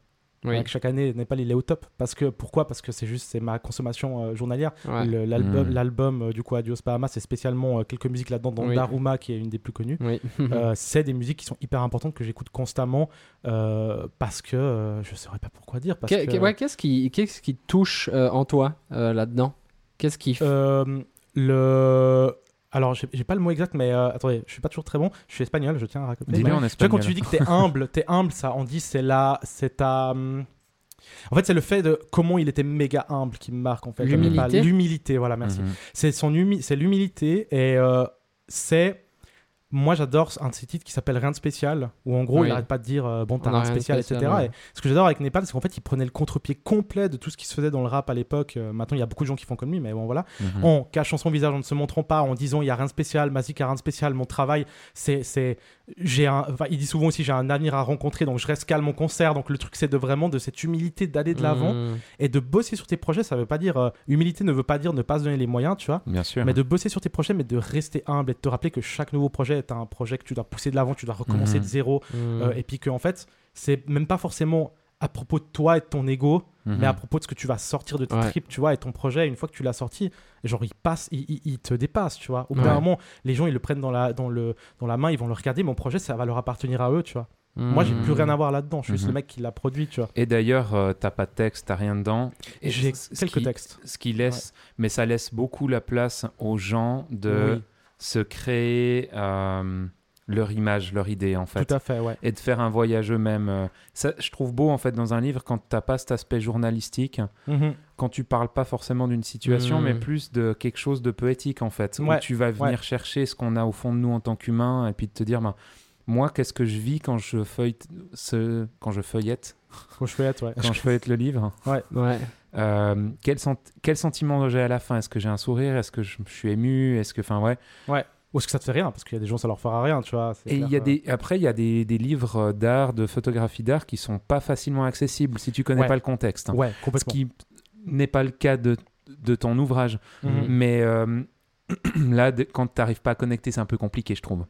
Oui. Avec chaque année, Népal il est au top. Parce que pourquoi? Parce que c'est juste c'est ma consommation euh, journalière. Ouais. L'album, l'album euh, du coup Adios Bahamas, c'est spécialement euh, quelques musiques là-dedans, dont Oui. Daruma qui est une des plus connues. Oui. Euh, c'est des musiques qui sont hyper importantes que j'écoute constamment euh, parce que euh, je saurais pas pourquoi dire. Parce Que- que, ouais, Qu'est-ce qui, qu'est-ce qui touche euh, en toi euh, là-dedans? Qu'est-ce qui. Euh, le. Alors, j'ai pas le mot exact, mais euh, attendez, je suis pas toujours très bon. Je suis espagnol, je tiens à raconter. Dis-le Mais- en Tu vois, espagnol. quand tu dis que t'es humble, t'es humble, ça, on dit c'est là, c'est ta. hum, En fait, c'est le fait de comment il était méga humble qui me marque en fait. L'humilité Pas- L'humilité, voilà, merci. Mhm. C'est son humi- c'est l'humilité et euh, c'est. Moi, j'adore un de ces titres qui s'appelle Rien de spécial, où en gros, Oui. il arrête pas de dire euh, bon, t'as rien de rien de spécial, spécial, etc. ouais. Et ce que j'adore avec Népal, c'est qu'en fait, il prenait le contre-pied complet de tout ce qui se faisait dans le rap à l'époque. Euh, maintenant, il y a beaucoup de gens qui font comme lui, mais bon, voilà Mhm. en cachant son visage, en ne se montrant pas, en disant il y a rien de spécial, Mazik a rien de spécial, mon travail, c'est, c'est, j'ai un, enfin, il dit souvent aussi j'ai un avenir à rencontrer, donc je reste calme mon concert. Donc le truc c'est de vraiment de cette humilité d'aller de l'avant Hmm. et de bosser sur tes projets. Ça veut pas dire euh, humilité ne veut pas dire ne pas se donner les moyens, tu vois. Bien sûr. Mais de bosser sur tes projets, mais de rester humble et de te rappeler que chaque nouveau projet est un projet que tu dois pousser de l'avant, tu dois recommencer Mhm. de zéro, Hmm. euh, et puis que en fait, c'est même pas forcément à propos de toi et de ton ego, Mhm. mais à propos de ce que tu vas sortir de tes Ouais. tripes, tu vois, et ton projet, une fois que tu l'as sorti, genre il passe, il, il- il te dépasse, tu vois. Au bout d'un moment, les gens ils le prennent dans la, dans, le, dans la main, ils vont le regarder, mon projet ça va leur appartenir à eux, tu vois. Moi j'ai plus rien à voir là-dedans, je suis juste Mhm. le mec qui l'a produit, tu vois. Et d'ailleurs, euh, t'as pas de texte, t'as rien dedans. Et J'ai quelques qui- textes. Ce qui laisse, mais ça laisse beaucoup la place aux gens de Oui, se créer euh, leur image, leur idée en fait. tout à fait, ouais. Et de faire un voyage eux-mêmes. euh. Ça, je trouve beau en fait dans un livre quand t'as pas cet aspect journalistique, Mhm. quand tu parles pas forcément d'une situation, Mm. mais plus de quelque chose de poétique en fait. Ouais, Où tu vas venir chercher ce qu'on a au fond de nous en tant qu'humain et puis de te dire, ben, moi, qu'est-ce que je vis quand je feuillette ce, quand je feuillette, Faut chouette, ouais. quand je feuillette le livre. Ouais. Euh, quel, sent- quel sentiment j'ai à la fin? Est-ce que j'ai un sourire? Est-ce que je, je suis ému? Est-ce que, enfin, ouais. Ou est-ce que ça te fait rien? Parce qu'il y a des gens, ça leur fera rien, tu vois. Et il clair, y a des, après, il y a des, des livres d'art, de photographie d'art qui sont pas facilement accessibles si tu connais Ouais. pas le contexte. Ouais, Ce qui n'est pas le cas de, de ton ouvrage. Mhm. Mais euh, Là, quand t'arrives pas à connecter, c'est un peu compliqué, je trouve.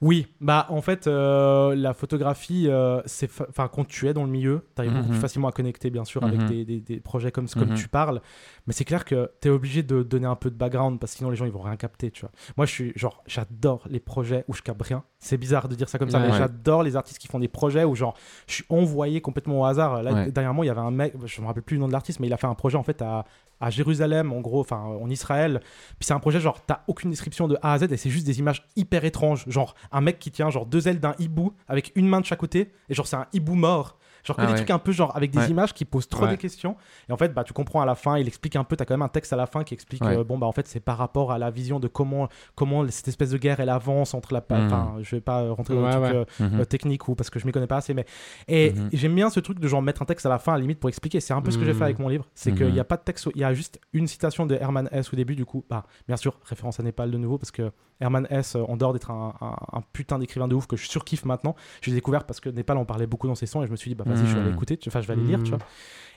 Oui, bah en fait, euh, la photographie, euh, c'est, enfin quand tu es dans le milieu, tu arrives Mhm. plus facilement à connecter, bien sûr, avec Mhm. des, des- des projets comme, comme Mhm. tu parles. Mais c'est clair que tu es obligé de donner un peu de background parce que sinon les gens ils vont rien capter, tu vois. Moi, je suis genre, j'adore les projets où je capte rien. C'est bizarre de dire ça comme ça, Ouais. mais Ouais. j'adore les artistes qui font des projets où genre, je suis envoyé complètement au hasard. Là, Ouais. dernièrement, il y avait un mec, je me rappelle plus le nom de l'artiste, mais il a fait un projet en fait à, à Jérusalem, en gros, enfin en Israël. Puis c'est un projet genre, t'as aucune description de A à Z et c'est juste des images hyper étranges. Genre, un mec qui tient genre deux ailes d'un hibou avec une main de chaque côté et genre, c'est un hibou mort. Genre, que Ah des ouais. trucs un peu genre avec des Ouais. images qui posent trop Ouais. des questions. Et en fait, bah, tu comprends à la fin, il explique un peu, t'as quand même un texte à la fin qui explique, Ouais. euh, bon, bah en fait, c'est par rapport à la vision de comment, comment cette espèce de guerre elle avance entre la. Mhm. Enfin, je vais pas rentrer dans Ouais, le truc ouais. euh, Mhm. euh, technique ou parce que je m'y connais pas assez mais et Mhm. j'aime bien ce truc de genre mettre un texte à la fin à la limite pour expliquer c'est un peu ce que j'ai fait avec mon livre c'est qu'il n'y a pas de texte il y a juste une citation de Herman Hesse au début du coup bah bien sûr référence à Népal de nouveau parce que Herman Hesse euh, en dehors d'être un, un- un putain d'écrivain de ouf que je surkiffe maintenant je l'ai découvert parce que Népal en parlait beaucoup dans ses sons et je me suis dit bah vas-y je vais aller Mhm. écouter tu- enfin je vais aller lire tu Mhm. vois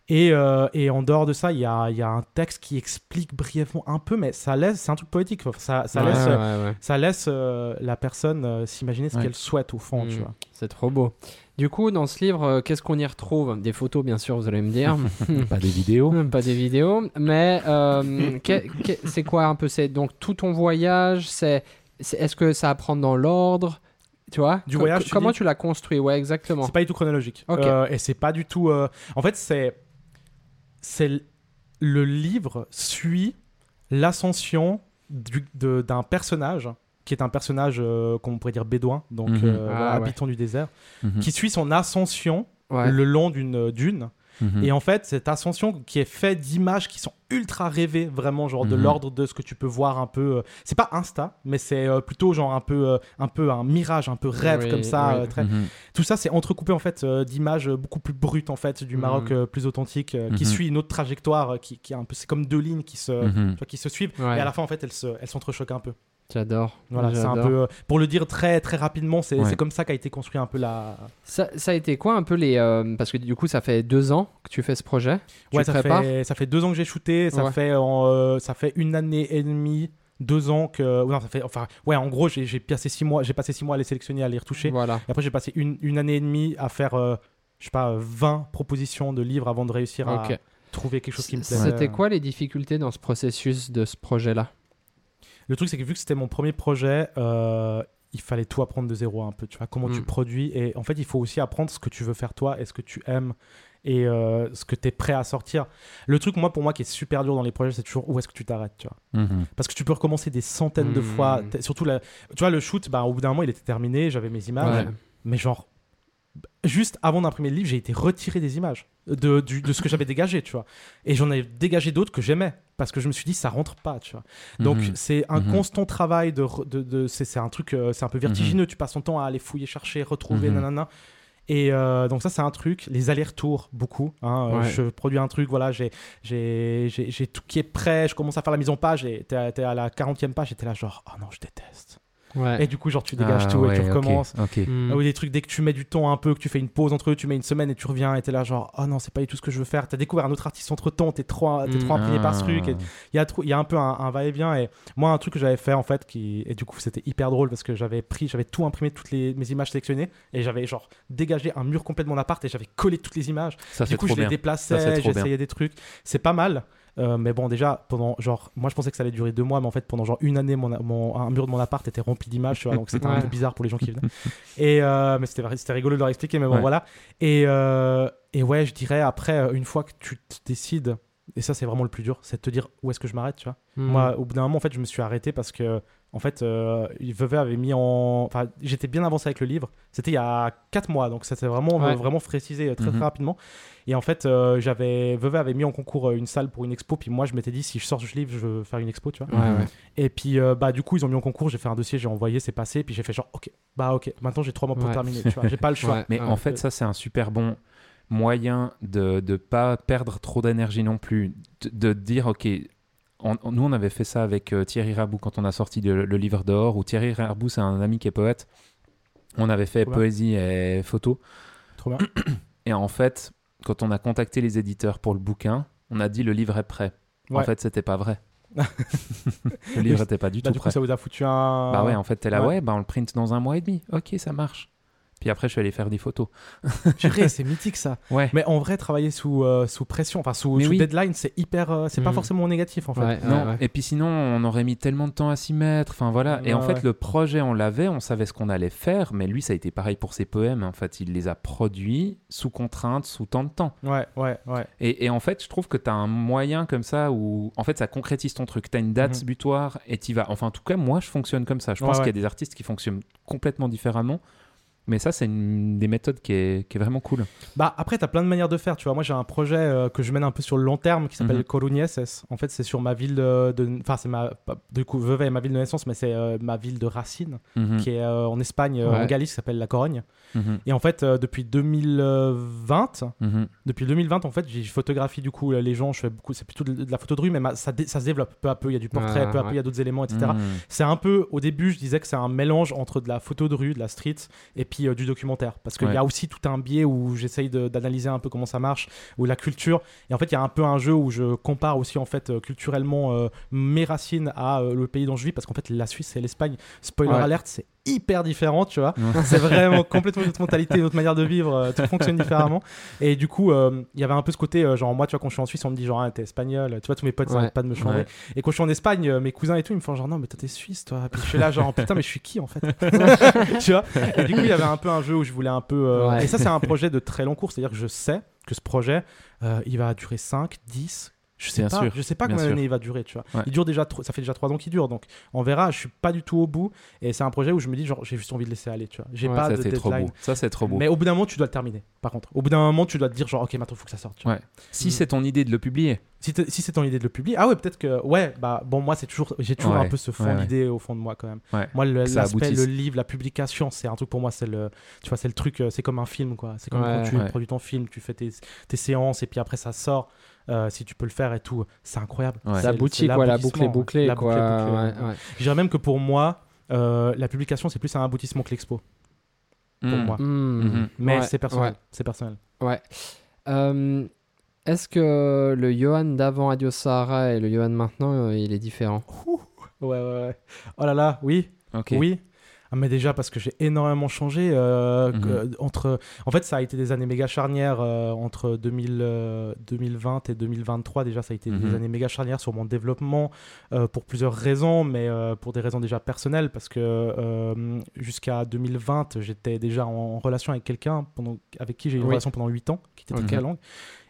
et, euh, et en dehors de ça, il y a, il y a un texte qui explique brièvement un peu, mais ça laisse, c'est un truc poétique. Ça, ça Ouais, laisse, ouais, euh, ouais. ça laisse euh, la personne euh, s'imaginer ce qu'elle souhaite au fond, tu Mm. vois. C'est trop beau. Du coup, dans ce livre, euh, qu'est-ce qu'on y retrouve? Des photos, bien sûr, vous allez me dire. Pas des vidéos. Pas des vidéos. Mais euh, c'est quoi un peu? C'est donc tout ton voyage C'est c'est- est-ce que ça à prendre dans l'ordre? Tu vois Du voyage, tu Comment dis tu l'as construit Ouais, exactement. C'est pas du tout chronologique. Euh, et c'est pas du tout. euh, En fait, c'est. C'est. Le livre suit l'ascension d'un personnage qui est un personnage euh, qu'on pourrait dire bédouin, donc Mhm. euh, Ah, voilà, ouais. habitant du désert, Mhm. qui suit son ascension Ouais. le long d'une dune. Mhm. Et en fait, cette ascension qui est faite d'images qui sont ultra rêvées, vraiment genre de Mhm. l'ordre de ce que tu peux voir un peu. euh, c'est pas Insta, mais c'est euh, plutôt genre un peu, euh, un peu un mirage, un peu rêve Oui, comme ça. oui. très... Mhm. Tout ça, c'est entrecoupé en fait d'images beaucoup plus brutes en fait du Maroc plus authentique, qui suit une autre trajectoire, qui, qui est un peu, c'est comme deux lignes qui se, tu vois, qui se suivent. Ouais. Et à la fin, en fait, elles se, elles s'entrechoquent un peu. J'adore. Voilà, c'est un peu, euh, pour le dire très très rapidement, c'est Ouais. c'est comme ça qu'a été construit un peu la. Ça, ça a été quoi un peu les. euh, parce que du coup, ça fait deux ans que tu fais ce projet. Tu Ouais, ça prépares fait, ça fait deux ans que j'ai shooté, ça Ouais. fait, en, euh, ça fait une année et demie, deux ans que. Non, ça fait, enfin, ouais, en gros, j'ai j'ai passé six mois, j'ai passé six mois à les sélectionner, à les retoucher. Voilà. Et après, j'ai passé une, une année et demie à faire, euh, je sais pas, euh, 20 propositions de livres avant de réussir à trouver quelque chose qui me plaît. C'était quoi les difficultés dans ce processus de ce projet-là? Le truc, c'est que vu que c'était mon premier projet, euh, il fallait tout apprendre de zéro un peu. Tu vois, comment tu Mm. produis. Et en fait, il faut aussi apprendre ce que tu veux faire toi et ce que tu aimes et euh, ce que tu es prêt à sortir. Le truc, moi, pour moi, qui est super dur dans les projets, c'est toujours où est-ce que tu t'arrêtes. Tu vois. Mhm. Parce que tu peux recommencer des centaines de fois. T'es- Surtout, la... tu vois, le shoot, bah, au bout d'un moment, il était terminé, j'avais mes images. Ouais. Mais genre, juste avant d'imprimer le livre, j'ai été retiré des images de, du- de ce que j'avais dégagé, tu vois. Et j'en ai dégagé d'autres que j'aimais parce que je me suis dit, ça rentre pas, tu vois. Donc, Mhm. c'est un Mhm. constant travail de. de, de- c'est c'est un truc, euh, c'est un peu vertigineux. Tu passes ton temps à aller fouiller, chercher, retrouver, Mhm. nanana. Et euh, donc ça c'est un truc, les allers-retours beaucoup. hein. Euh, Ouais. Je produis un truc, voilà, j'ai j'ai j'ai- j'ai tout qui est prêt, je commence à faire la mise en page et t'es à, à la 40e page et t'es là genre oh non je déteste. Ouais. Et du coup genre tu dégages Ah tout et tu recommences. Ok. Mm. Ah oui, des trucs, dès que tu mets du temps un peu, que tu fais une pause entre eux, tu mets une semaine et tu reviens et t'es là genre, oh non, c'est pas du tout ce que je veux faire. T'as découvert un autre artiste entre temps, t'es trop, t'es Mm. trop imprégné par ce Ah. truc. et Il y, a y un peu un, un va-et-vient. Et moi, un truc que j'avais fait en fait, qui, et du coup, c'était hyper drôle parce que j'avais pris, j'avais tout imprimé, toutes les, mes images sélectionnées et j'avais genre dégagé un mur complète de mon appart et j'avais collé toutes les images. Ça Du coup, trop je les bien. déplaçais, j'essayais des trucs. C'est pas mal. Euh, mais bon, déjà, pendant genre, moi je pensais que ça allait durer deux mois, mais en fait, pendant genre une année, mon, mon- un mur de mon appart était rempli d'images, tu vois, donc c'était un peu bizarre pour les gens qui venaient. Et euh, mais c'était rigolo de leur expliquer, mais bon, Ouais. voilà. Et, euh, et ouais, je dirais après, une fois que tu te décides, et ça c'est vraiment le plus dur, c'est de te dire où est-ce que je m'arrête, tu vois. Mm. Moi, au bout d'un moment, en fait, je me suis arrêté parce que, en fait, euh, Vevey avait mis en. Enfin, j'étais bien avancé avec le livre. C'était il y a 4 mois, donc ça s'est vraiment, Ouais. vraiment précisé très, très Mhm. rapidement. Et en fait, euh, j'avais. Vevey avait mis en concours euh, une salle pour une expo, puis moi, je m'étais dit, si je sors ce livre, je veux faire une expo, tu vois. Ouais, ouais. Et puis, euh, bah, du coup, ils ont mis en concours, j'ai fait un dossier, j'ai envoyé, c'est passé, puis j'ai fait genre, ok, bah, ok, maintenant j'ai 3 mois pour Ouais. terminer, tu vois, j'ai pas le choix. Ouais, Mais ouais. en fait, ça, c'est un super bon moyen de ne pas perdre trop d'énergie non plus. De, de dire, OK, on- on- nous, on avait fait ça avec euh, Thierry Rabou quand on a sorti le, le livre d'or, où Thierry Rabou, c'est un ami qui est poète. On avait fait Trop bien. poésie et photo. Trop bien. Et en fait, quand on a contacté les éditeurs pour le bouquin, on a dit le livre est prêt. En fait, c'était pas vrai. le livre n'était pas du Bah, tout du coup, prêt. ça vous a foutu un. Bah ouais, en fait, t'es là, Ouais. ouais, bah on le print dans un mois et demi. Ok, ça marche. Puis après, je suis allé faire des photos. Purée, c'est mythique ça. Ouais. Mais en vrai, travailler sous, euh, sous pression, enfin sous, sous oui. deadline, c'est hyper. euh, c'est pas Mm. forcément négatif en fait. Ouais, Non, ouais, ouais. et puis sinon, on aurait mis tellement de temps à s'y mettre. Enfin voilà. et en fait, ouais. le projet, on l'avait, on savait ce qu'on allait faire, mais lui, ça a été pareil pour ses poèmes. En fait, il les a produits sous contrainte, sous tant de temps. Ouais, ouais, ouais. Et, et en fait, je trouve que tu as un moyen comme ça où, en fait, ça concrétise ton truc. Tu as une date Mhm. butoir et tu vas. Enfin, en tout cas, moi, je fonctionne comme ça. Je Ouais, pense ouais. qu'il y a des artistes qui fonctionnent complètement différemment. Mais ça, c'est une des méthodes qui est, qui est vraiment cool. Bah après, t'as plein de manières de faire. Tu vois, moi j'ai un projet euh, que je mène un peu sur le long terme qui s'appelle. Coruñeses. En fait, c'est sur ma ville de. Enfin, c'est ma. Du coup, Vevey est ma ville de naissance, mais c'est euh, ma ville de racine Mhm. qui est euh, en Espagne, Ouais. en Galice, qui s'appelle La Corogne. Mhm. Et en fait, euh, depuis 2020, Mhm. depuis 2020, en fait, j'ai photographie du coup les gens. Je fais beaucoup. C'est plutôt de, de la photo de rue, mais ma- ça, ça se développe peu à peu. Il y a du portrait, Ouais, peu à peu, il y a d'autres éléments, etc. C'est un peu, au début, je disais que c'est un mélange entre de la photo de rue, de la street, et puis euh, du documentaire. Parce qu'il Ouais. y a aussi tout un biais où j'essaye d'analyser un peu comment ça marche, ou la culture. Et en fait, il y a un peu un jeu où je compare aussi, en fait, euh, culturellement, euh, mes racines à le pays dont je vis, parce qu'en fait, la Suisse et l'Espagne, spoiler Ouais. alerte, c'est hyper différent, tu vois. Ouais. C'est vraiment complètement une autre mentalité, une autre manière de vivre, euh, tout fonctionne différemment. Et du coup, euh, il y avait un peu ce côté, euh, genre, moi, tu vois, quand je suis en Suisse, on me dit, genre, ah, t'es espagnol, tu vois, tous mes potes, ça Ouais. pas de me changer. Ouais. Et quand je suis en Espagne, mes cousins et tout, ils me font genre non, mais toi t'es suisse, toi. Puis je suis là, genre putain, mais je suis qui en fait? Tu vois? Et du coup, il y avait un peu un jeu où je voulais un peu. Et ça, c'est un projet de très long cours, c'est-à-dire que je sais que ce projet, il va durer 5, 10. Je sais Bien pas, sûr, je sais pas bien combien d'années il va durer, tu vois. Ouais. Il dure déjà, ça fait déjà 3 ans qu'il dure, donc on verra. Je suis pas du tout au bout, et c'est un projet où je me dis genre j'ai juste envie de laisser aller, tu vois. J'ai Ouais, pas ça, de trop beau. Ça, c'est trop beau. Mais au bout d'un moment, tu dois le terminer. Par contre, au bout d'un moment, tu dois te dire genre ok, maintenant faut que ça sorte. tu vois. Ouais. Si c'est ton idée de le publier. Si, si c'est ton idée de le publier, ah ouais, peut-être que ouais, bah bon, moi c'est toujours, j'ai toujours un peu ce fond d'idée au fond de moi quand même. Moi, le- l'aspect, aboutisse. le livre, la publication, c'est un truc pour moi, c'est le, tu vois, c'est le truc, euh, c'est comme un film quoi. C'est comme quand tu produis ton film, tu fais tes, tes séances et puis après ça sort. Euh, si tu peux le faire et tout, c'est incroyable. Ouais. Aboutit, c'est quoi, la boucle est bouclée, la quoi. boucle est bouclée, ouais, ouais. ouais. Je dirais même que pour moi, euh, la publication c'est plus un aboutissement que l'expo. Pour moi. Hmm. Mhm. Mais Ouais, c'est personnel. ouais. C'est personnel. Ouais. Euh, Est-ce que le Johan d'avant Adios Sahara et le Johan maintenant, euh, il est différent? Ouais, ouais, ouais. Oh là là, oui. Ok. Oui. Ah, mais déjà parce que j'ai énormément changé euh, Mhm. entre en fait ça a été des années méga charnières euh, entre 2000, euh, 2020 et 2023 déjà ça a été des Mhm. années méga charnières sur mon développement pour plusieurs raisons mais pour des raisons déjà personnelles parce que jusqu'à 2020 j'étais déjà en, relation avec quelqu'un pendant avec qui j'ai eu une Oui. relation pendant 8 ans qui était très longue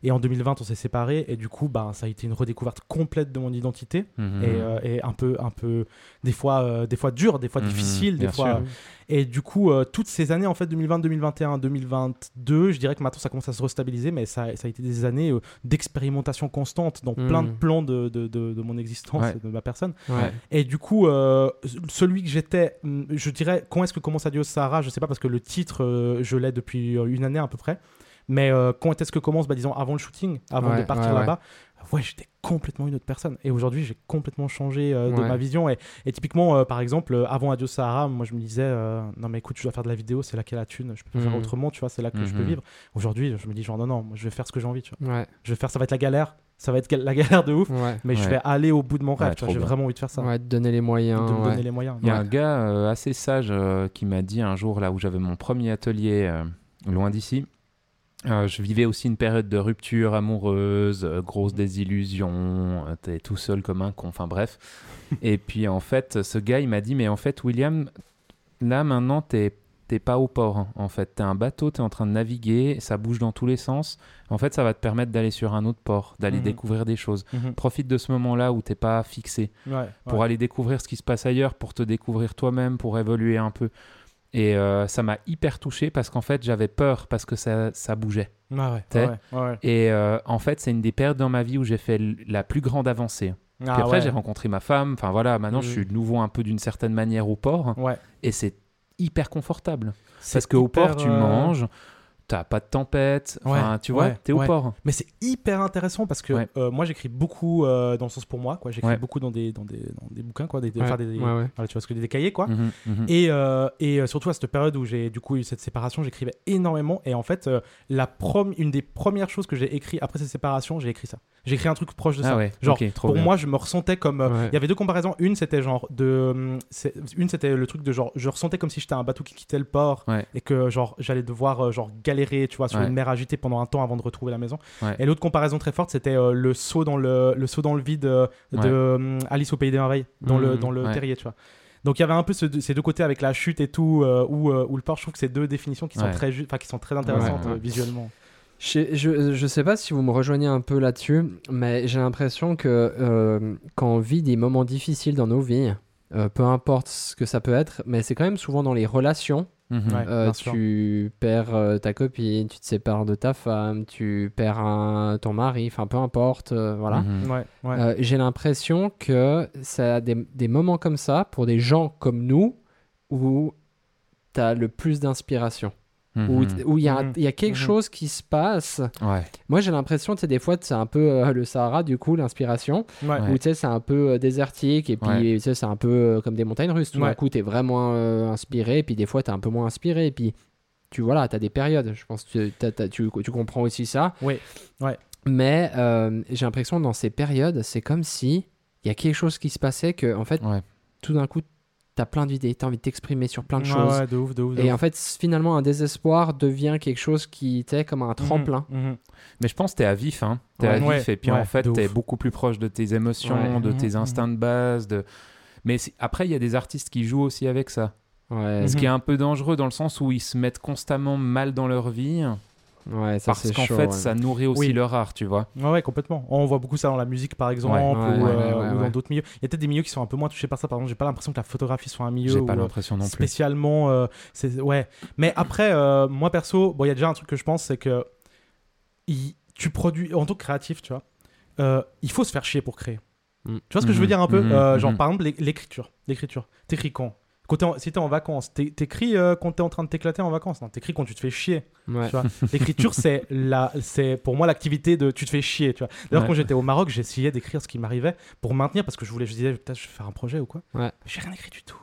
et en 2020 on s'est séparés et du coup bah, ça a été une redécouverte complète de mon identité Mhm. et, euh, et un peu un peu des fois euh, des fois dur des fois Mhm, difficile des bien fois sûr. et du coup euh, toutes ces années en fait 2020 2021 2022 je dirais que maintenant ça commence à se restabiliser mais ça, ça a été des années euh, d'expérimentation constante dans plein de Mhm. plans de, de, de- de mon existence Ouais. et de ma personne Ouais. et du coup euh, celui que j'étais hum, je dirais quand est-ce que commence Adios Sahara je sais pas parce que le titre euh, je l'ai depuis euh, une année à peu près mais euh, quand est-ce que commence bah, disons avant le shooting avant Ouais, de partir ouais, là-bas ouais. j'étais complètement une autre personne. Et aujourd'hui j'ai complètement changé euh, de ma vision. Et, et typiquement euh, par exemple avant Adios Sahara moi je me disais non mais écoute je dois faire de la vidéo c'est là a la thune je peux pas faire Mhm. autrement tu vois c'est là que je peux Mhm. vivre. Aujourd'hui je me dis genre non non moi, je vais faire ce que j'ai envie tu vois. Je vais faire ça va être la galère ça va être la galère de ouf Ouais. mais je vais aller au bout de mon rêve Ouais, j'ai vraiment envie de faire ça. Ouais, de donner les moyens. de me donner les moyens Il y a un gars euh, assez sage euh, qui m'a dit un jour, là où j'avais mon premier atelier euh, loin d'ici, euh, je vivais aussi une période de rupture amoureuse, euh, grosse désillusion, euh, t'es tout seul comme un con, enfin bref. Et puis en fait, ce gars, il m'a dit, mais en fait, William, là maintenant, t'es t'es pas au port, hein, en fait. T'es un bateau, t'es en train de naviguer, ça bouge dans tous les sens. En fait, ça va te permettre d'aller sur un autre port, d'aller Mhm. découvrir des choses. Mhm. Profite de ce moment-là où t'es pas fixé Ouais, pour ouais. aller découvrir ce qui se passe ailleurs, pour te découvrir toi-même, pour évoluer un peu. Et euh, ça m'a hyper touché parce qu'en fait, j'avais peur parce que ça, ça bougeait. Ouais, ouais, ouais, ouais. Et euh, en fait, c'est une des périodes dans ma vie où j'ai fait la plus grande avancée. Puis Ah, après, ouais. j'ai rencontré ma femme. Enfin voilà, maintenant, je Mhm. suis de nouveau un peu d'une certaine manière au port. Et c'est hyper confortable. Parce qu'au port, tu euh, manges, t'as pas de tempête. Enfin, Ouais, tu vois, ouais, t'es au ouais. port. Mais c'est hyper intéressant parce que Ouais. euh, moi j'écris beaucoup euh, dans le sens pour moi, quoi. J'écris Ouais. beaucoup dans des, dans, des, dans des bouquins, quoi. Des, des- enfin, des- ouais, ouais. voilà, tu vois ce que des cahiers, quoi. Mhm, mhm. Et, euh, et euh, surtout à cette période où j'ai du coup eu cette séparation, j'écrivais énormément. Et en fait, euh, la prom une des premières choses que j'ai écrit après cette séparation, j'ai écrit ça. J'ai écrit un truc proche de ça. Ah ouais, Genre, pour bien. moi, je me ressentais comme. euh, Ouais. Il y avait deux comparaisons. Une, c'était genre de. hum, Une, c'était le truc de genre. Je ressentais comme si j'étais un bateau qui quittait le port Ouais. et que genre j'allais devoir euh, genre tu vois, sur Ouais. une mer agitée pendant un temps avant de retrouver la maison. Ouais. Et l'autre comparaison très forte, c'était euh, le saut dans le le saut dans le vide euh, de Ouais. hum, Alice au pays des merveilles dans le Mhm. dans le Ouais. terrier, tu vois. Donc il y avait un peu ce- ces deux côtés avec la chute et tout, euh, ou euh, ou le port. Je trouve que c'est deux définitions qui sont très, qui sont très intéressantes Ouais, ouais. euh, visuellement. Je, je, je sais pas si vous me rejoignez un peu là-dessus, mais j'ai l'impression que euh, quand on vit des moments difficiles dans nos vies, euh, peu importe ce que ça peut être, mais c'est quand même souvent dans les relations. Mhm. Ouais. Euh, tu perds euh, ta copine, tu te sépares de ta femme, tu perds un- ton mari, enfin peu importe, euh, voilà. Mhm. Ouais, ouais. Euh, j'ai l'impression que ça a des, des moments comme ça pour des gens comme nous où tu as le plus d'inspiration. Où Mhm. où il y, a Mhm. il y a quelque Mhm. chose qui se passe. Ouais. Moi, j'ai l'impression, tu sais, des fois, c'est un peu euh, le Sahara, du coup, l'inspiration, Ouais. Où tu sais, c'est un peu euh, désertique, et puis Ouais. tu sais, c'est un peu euh, comme des montagnes russes. Tout d'un coup, tu es vraiment euh, inspiré, puis des fois, tu es un peu moins inspiré, et puis tu voilà, tu as des périodes. Je pense que tu, comprends aussi ça. Oui. Ouais. Mais euh, j'ai l'impression, dans ces périodes, c'est comme si il y a quelque chose qui se passait que, en fait, Ouais. tout d'un coup, tu as plein d'idées, tu as envie de t'exprimer sur plein de Ouais, choses. ouais, de ouf, de ouf. de Et ouf. en fait, finalement, un désespoir devient quelque chose qui était comme un tremplin. Mhm, mhm. Mais je pense que t'es à vif, hein. T'es Ouais. à vif, et puis ouais, en fait, t'es beaucoup plus proche de tes émotions, Ouais. de tes Mhm, instincts de base. De... Mais après, il y a des artistes qui jouent aussi avec ça. Ouais, Ce Mhm. qui est un peu dangereux dans le sens où ils se mettent constamment mal dans leur vie, ouais, ça parce qu'en fait, ouais. ça nourrit aussi Oui. leur art, tu vois. Ouais, ouais, complètement. On voit beaucoup ça dans la musique, par exemple, Ouais. ou, Ouais, euh, ouais, ouais, ou ouais. dans d'autres milieux. Il y a peut-être des milieux qui sont un peu moins touchés par ça. Par exemple, j'ai pas l'impression que la photographie soit un milieu J'ai pas euh, l'impression non plus. spécialement. euh, c'est ouais. Mais après, euh, moi perso, bon, il y a déjà un truc que je pense, c'est que il- tu produis en tant que créatif, tu vois. euh, il faut se faire chier pour créer. Mm. Tu vois ce que je veux Mhm, dire un peu? Euh, Genre, par exemple, l'é- l'écriture. L'écriture. T'écris quand? Quand t'es en- si t'es en vacances, t'é- t'écris euh, quand t'es en train de t'éclater en vacances. Non, t'écris quand tu te fais chier. Ouais. L'écriture, c'est la, c'est pour moi l'activité de tu te fais chier. Tu vois. D'ailleurs, Ouais. quand j'étais au Maroc, j'essayais d'écrire ce qui m'arrivait pour maintenir parce que je voulais, je disais peut-être je vais faire un projet ou quoi. Ouais. J'ai rien écrit du tout.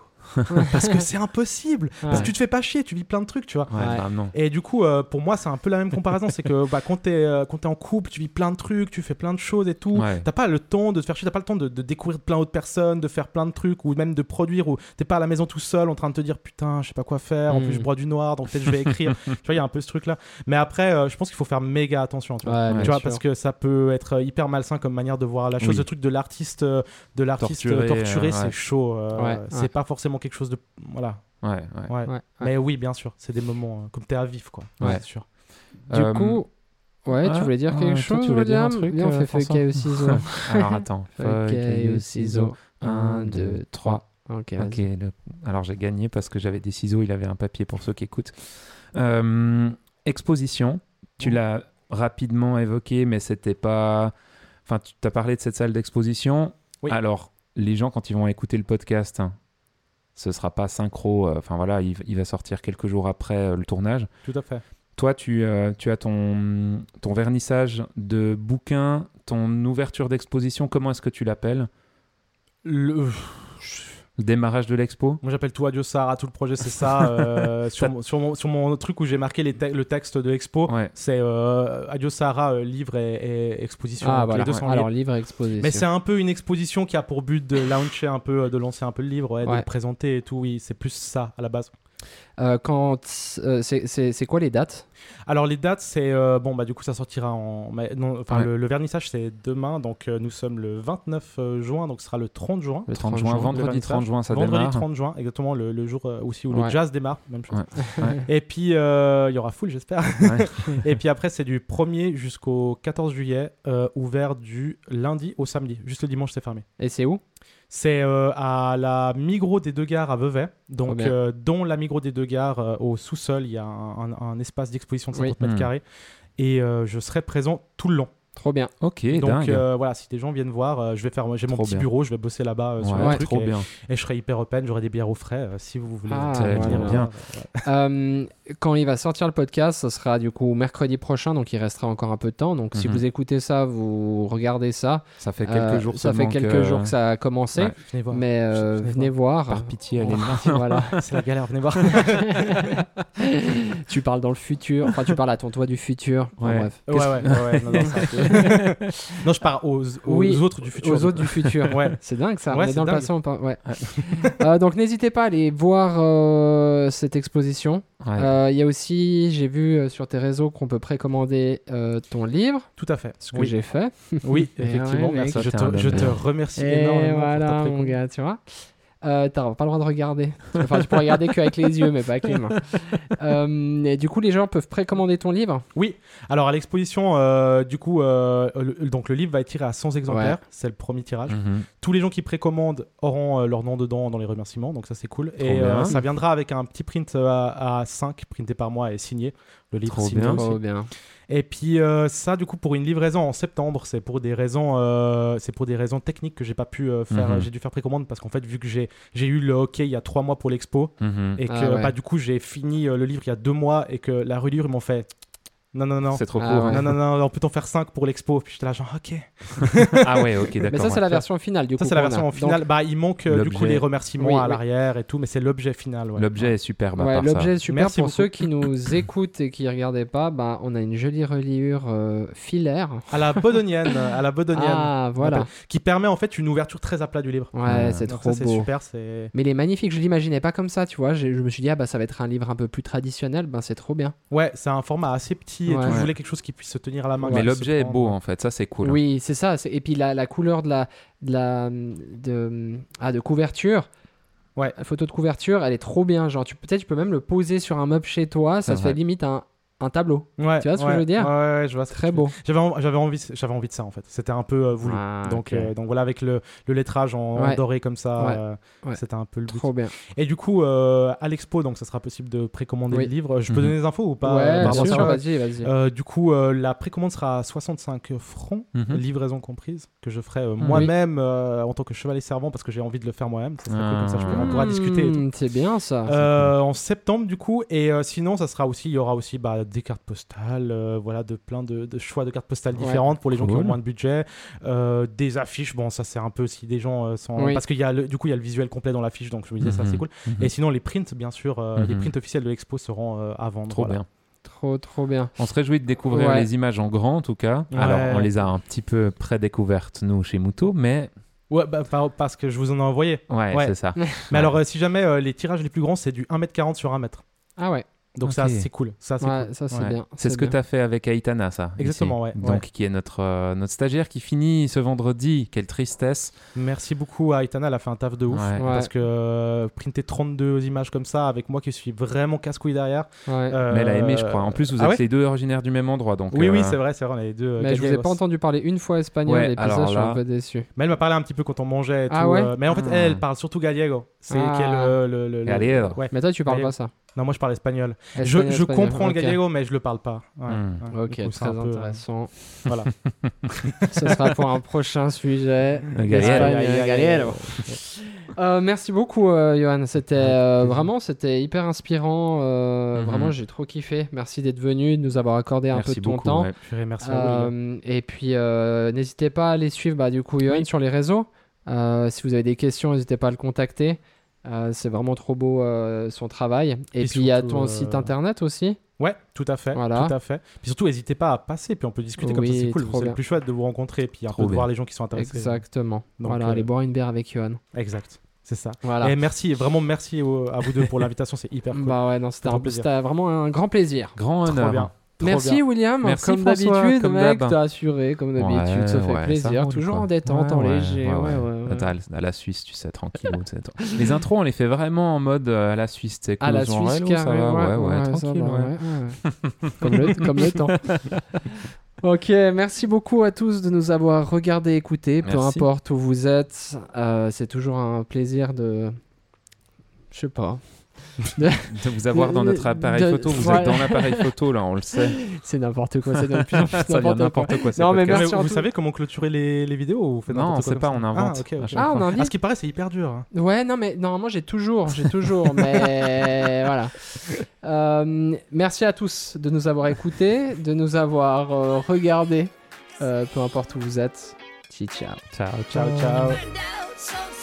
Parce que c'est impossible. Parce que tu te fais pas chier, tu vis plein de trucs, tu vois. Ouais, Ouais. bah non. Et du coup, euh, pour moi, c'est un peu la même comparaison. c'est que bah, quand t'es euh, quand t'es en couple, tu vis plein de trucs, tu fais plein de choses et tout. Ouais. T'as pas le temps de te faire chier, t'as pas le temps de, de découvrir plein d'autres personnes, de faire plein de trucs, ou même de produire, ou t'es pas à la maison tout seul en train de te dire putain, je sais pas quoi faire, en Mm. plus je bois du noir, donc peut-être je vais écrire. tu vois, il y a un peu ce truc là. Mais après, euh, je pense qu'il faut faire méga attention. Tu vois, Tu parce que ça peut être hyper malsain comme manière de voir la chose. Oui. Le truc de l'artiste, euh, de l'artiste Torturé, torturé, euh, c'est chaud. euh, Ouais, c'est ouais. pas forcément quelque chose de. Voilà. Ouais, ouais. Ouais. Ouais, ouais. Mais oui, bien sûr, c'est des moments euh, comme t'es à vif, quoi. Ouais. c'est sûr. Du Euh, coup, ouais, ah, tu voulais dire ah, quelque toi, chose, tu voulais dire un truc, Viens, on euh, fait feuille, caillou, ciseaux. Alors attends. Feuille, caillou, ciseaux. Un, 1, deux, 2, 3. Ok, le- alors j'ai gagné parce que j'avais des ciseaux, il avait un papier pour ceux qui écoutent. Euh, exposition, tu l'as rapidement évoqué, mais c'était pas. Enfin, tu as parlé de cette salle d'exposition. Oui. Alors, les gens, quand ils vont écouter le podcast, hein, ce sera pas synchro. euh, Enfin voilà, il, il va sortir quelques jours après euh, le tournage. Tout à fait. Toi, tu, euh, tu as ton, ton vernissage de bouquin, ton ouverture d'exposition, comment est-ce que tu l'appelles? Le... Le démarrage de l'expo? Moi j'appelle tout Adieu Sahara, tout le projet c'est ça. euh, sur, mon, sur, mon, sur mon truc où j'ai marqué les te- le texte de l'expo, Ouais. c'est euh, Adieu Sahara, euh, livre et, et exposition. Ah, voilà. les deux sont Alors, livre exposition. Mais c'est un peu une exposition qui a pour but de launcher un peu, euh, de lancer un peu le livre, ouais, de le présenter et tout. Oui, c'est plus ça à la base. Euh, quand euh, c'est- quoi les dates? Alors les dates, c'est euh, bon bah du coup ça sortira en, mais non, enfin Ouais. le, le vernissage c'est demain, donc euh, nous sommes le 29 juin, donc ce sera le 30 juin. Le 30 juin, le vendredi vernissage. 30 juin, ça Vendredi démarre. 30 juin, exactement le, le jour euh, aussi où Ouais. le jazz démarre, même chose. Ouais. Ouais. Et puis euh, il y aura full j'espère. Ouais. Et puis après c'est du 1er jusqu'au 14 juillet, euh, ouvert du lundi au samedi. Juste le dimanche c'est fermé. Et c'est où? C'est euh, à la Migros des Deux Gares à Vevey. Donc, bien. euh, dont la Migros des Deux Gares, euh, au sous-sol, il y a un, un- un espace d'exposition de 50 Oui. mètres Hmm. carrés. Et euh, je serai présent tout le long. Trop bien. Ok, Donc euh, voilà, si des gens viennent voir, euh, je vais faire, j'ai mon petit bien. bureau, je vais bosser là-bas euh, sur Ouais, le truc trop et, bien. et je serai hyper open, j'aurai des bières au frais euh, si vous voulez. Ah, bien. euh, Euh, quand il va sortir le podcast, ce sera du coup mercredi prochain, donc il restera encore un peu de temps. Donc si Mhm. vous écoutez ça, vous regardez ça. Ça fait quelques Euh, jours ça fait quelques que- jours que ça a commencé, Ouais. venez voir. mais euh, Venez venez voir. Par pitié, allez voilà. C'est la galère, venez voir. tu parles dans le futur, enfin tu parles à ton toi du futur. Bref. ouais, ouais, ouais, non, je pars aux, aux Oui, autres du futur. Aux autres du futur. Ouais. C'est dingue ça. Ouais, on est c'est dans le dingue. passé. On parle... ouais. Euh, donc n'hésitez pas à aller voir euh, cette exposition. Ouais. Euh, Il y a aussi, j'ai vu euh, sur tes réseaux qu'on peut précommander euh, ton livre, Tout à fait. ce que oui. j'ai fait. Oui, effectivement, ouais, mec. merci. Je te, je te remercie Et énormément. pour ta voilà, mon gars, tu vois. Euh, T'as pas le droit de regarder. Enfin, tu peux regarder qu'avec les yeux, mais pas avec les mains. Euh, et du coup, les gens peuvent précommander ton livre. Oui, alors à l'exposition, euh, du coup, euh, le, donc le livre va être tiré à 100 exemplaires. C'est le premier tirage. Mhm. Tous les gens qui précommandent auront euh, leur nom dedans dans les remerciements, donc ça c'est cool. Trop et euh, ça viendra avec un petit print à, à 5 printé par mois et signé. Le livre Trop bien. aussi. Trop bien. Et puis euh, ça, du coup, pour une livraison en septembre, c'est pour des raisons, euh, c'est pour des raisons techniques que j'ai pas pu euh, faire. Mhm. J'ai dû faire précommande parce qu'en fait, vu que j'ai j'ai eu le hockey il y a trois mois pour l'expo Mhm. et que Ah ouais. bah, du coup j'ai fini euh, le livre il y a deux mois et que la reliure ils m'ont fait non non non. C'est trop Ah court. ouais. Non, non, non, on peut en faire 5 pour l'expo. Puis j'étais là, genre, ok. ah ouais, ok, d'accord. Mais ça, c'est ouais. la version finale, du coup. Ça, c'est la version Donc, finale. Bah, il manque euh, du coup l'objet. les remerciements Oui, à oui. l'arrière et tout, mais c'est l'objet final. ouais. L'objet est superbe. Ouais, ça. l'objet est super. Merci pour beaucoup. ceux qui nous écoutent et qui regardaient pas, bah, on a une jolie reliure euh, filaire. À la bodonienne, à la bodonienne. Ah, voilà. Qui permet en fait une ouverture très à plat du livre. Ouais, c'est trop ça, c'est beau. super. C'est Mais il est magnifique, je l'imaginais pas comme ça, tu vois. j'ai- Je me suis dit, ah bah ça va être un livre un peu plus traditionnel, ben c'est trop bien. ouais, c'est un format assez petit et Ouais. tout. Je voulais quelque chose qui puisse se tenir à la main. Mais l'objet est beau en fait, ça c'est cool. Oui, c'est ça. c'est- Et puis la, la couleur de la, de la de, ah, de couverture. Ouais. La photo de couverture, elle est trop bien. Genre, tu peut-être tu peux même le poser sur un meuble chez toi, ça se fait limite un, un tableau. Ouais, Tu vois ce que je veux dire Ouais, je vois. Très beau. J'avais en- j'avais envie, j'avais envie de ça en fait. C'était un peu euh, voulu. Ah, donc, euh, donc voilà, avec le, le lettrage en, doré comme ça, Ouais. euh, Ouais. c'était un peu le but. Trop bien. Et du coup, euh, à l'expo, donc ça sera possible de précommander Oui. le livre. Je peux Mhm. donner des infos ou pas ouais, euh, bien sûr, vas-y, vas-y. Euh, du coup, euh, la précommande sera à 65 francs, Mhm. livraison comprise, que je ferai moi-même euh, en tant que chevalier servant parce que j'ai envie de le faire moi-même. Ça serait cool, comme ça, je pourrais- on pourra Hmm, discuter. C'est bien ça. En septembre du coup et sinon ça sera aussi il y aura aussi bah, des cartes postales euh, voilà de plein de, de choix de cartes postales Ouais. différentes pour les gens qui ont moins de budget euh, des affiches bon ça c'est un peu si des gens euh, sont Oui. parce qu'il y a le, du coup il y a le visuel complet dans l'affiche donc je me disais ça c'est Mhm. cool Mhm. et sinon les prints bien sûr euh, les Mhm. prints officiels de l'expo seront euh, à vendre Trop voilà. bien. Trop, trop bien. On se réjouit de découvrir Ouais. les images en grand en tout cas. Ouais. Alors on les a un petit peu pré-découvertes nous chez Muto, mais ouais bah, par- parce que je vous en ai envoyé ouais, Ouais. c'est ça. mais Ouais. alors euh, si jamais euh, les tirages les plus grands c'est du 1m40 sur 1m Ah ouais. Donc ça c'est cool ça c'est Ouais, cool ça c'est Ouais. bien. C'est ce que tu as fait avec Aitana, ça. ici. Exactement, ouais. Donc, Ouais. qui est notre, euh, notre stagiaire qui finit ce vendredi. Quelle tristesse. Merci beaucoup à Aitana, elle a fait un taf de ouf. Ouais. Parce que euh, printer 32 images comme ça avec moi qui suis vraiment casse-couille derrière. Ouais. euh, Mais elle a aimé, je crois. En plus, vous ah êtes ouais les deux originaires du même endroit. Donc, Oui, euh, oui, c'est vrai, c'est vrai, on est les deux. euh, Mais je vous ai pas entendu parler une fois espagnol Ouais, et puis alors ça, je suis un peu déçu. Mais elle m'a parlé un petit peu quand on mangeait et Ah tout. ouais euh, mais en fait, Ah. elle, parle surtout gallego. C'est Ah. qu'elle, euh, le, le, le- Gallego. Ouais. Mais toi, tu parles pas ça. Non, moi je parle espagnol. Je Espagnol, je espagnol, comprends le gallego, mais je le parle pas. Ouais, ouais. Ok, coup, très peu, euh, intéressant. voilà. Ce sera pour un prochain sujet. Le gallego. Euh, merci beaucoup, euh, Johan. C'était euh, vraiment, c'était hyper inspirant. euh, Mhm. Vraiment, j'ai trop kiffé. Merci d'être venu, de nous avoir accordé un Merci peu de ton temps. ouais. Purée, merci à vous. Euh, et puis, euh, n'hésitez pas à aller suivre bah, du coup Johan Oui. sur les réseaux. Euh, si vous avez des questions, n'hésitez pas à le contacter. Euh, c'est vraiment trop beau euh, son travail. Et Et puis, il y a ton euh, site internet aussi. Ouais, tout à fait. Voilà. Tout à fait. Puis surtout, n'hésitez pas à passer, puis on peut discuter comme ça, c'est cool. C'est le plus chouette de vous rencontrer, puis un peu de voir les gens qui sont intéressés. Exactement. Donc, voilà, euh, aller boire une bière avec Johan. Exact. C'est ça. Voilà. Et merci, vraiment merci au- à vous deux pour l'invitation, c'est hyper cool. Bah ouais, non, c'était Trop un- plaisir. c'était vraiment un grand plaisir. Grand Trop honneur. bien. Merci bien. William, Merci, comme d'habitude, mec, t'as assuré, comme d'habitude, Ouais, ça fait ouais, plaisir, toujours en détente, en léger, à la- Suisse, tu sais, toi. Les intros, on les fait vraiment en mode euh, à la Suisse. tu sais, À la Suisse, ça va, ouais, ouais, tranquille, comme, le, temps. Ok, merci beaucoup à tous de nous avoir regardés, écoutés, peu importe où vous êtes. Euh, c'est toujours un plaisir de. Je sais pas. De- de vous avoir dans notre appareil de- photo. Vous voilà. êtes dans l'appareil photo, là, on le sait. C'est n'importe quoi, c'est de plus Ça n'importe quoi. n'importe quoi. Non, mais merci vous tout- savez comment clôturer les, les vidéos ou vous faites Non, n'importe on quoi sait pas, ça on invente. Ah, ok, à ok. chaque Ah, on fois. invite À ce qui paraît, c'est hyper dur. hein. Ouais, non, mais normalement, j'ai toujours, j'ai toujours, mais voilà. Euh, merci à tous de nous avoir écoutés, de nous avoir euh, regardés, euh, peu importe où vous êtes. Ciao, ciao. Ciao, Ciao, ciao.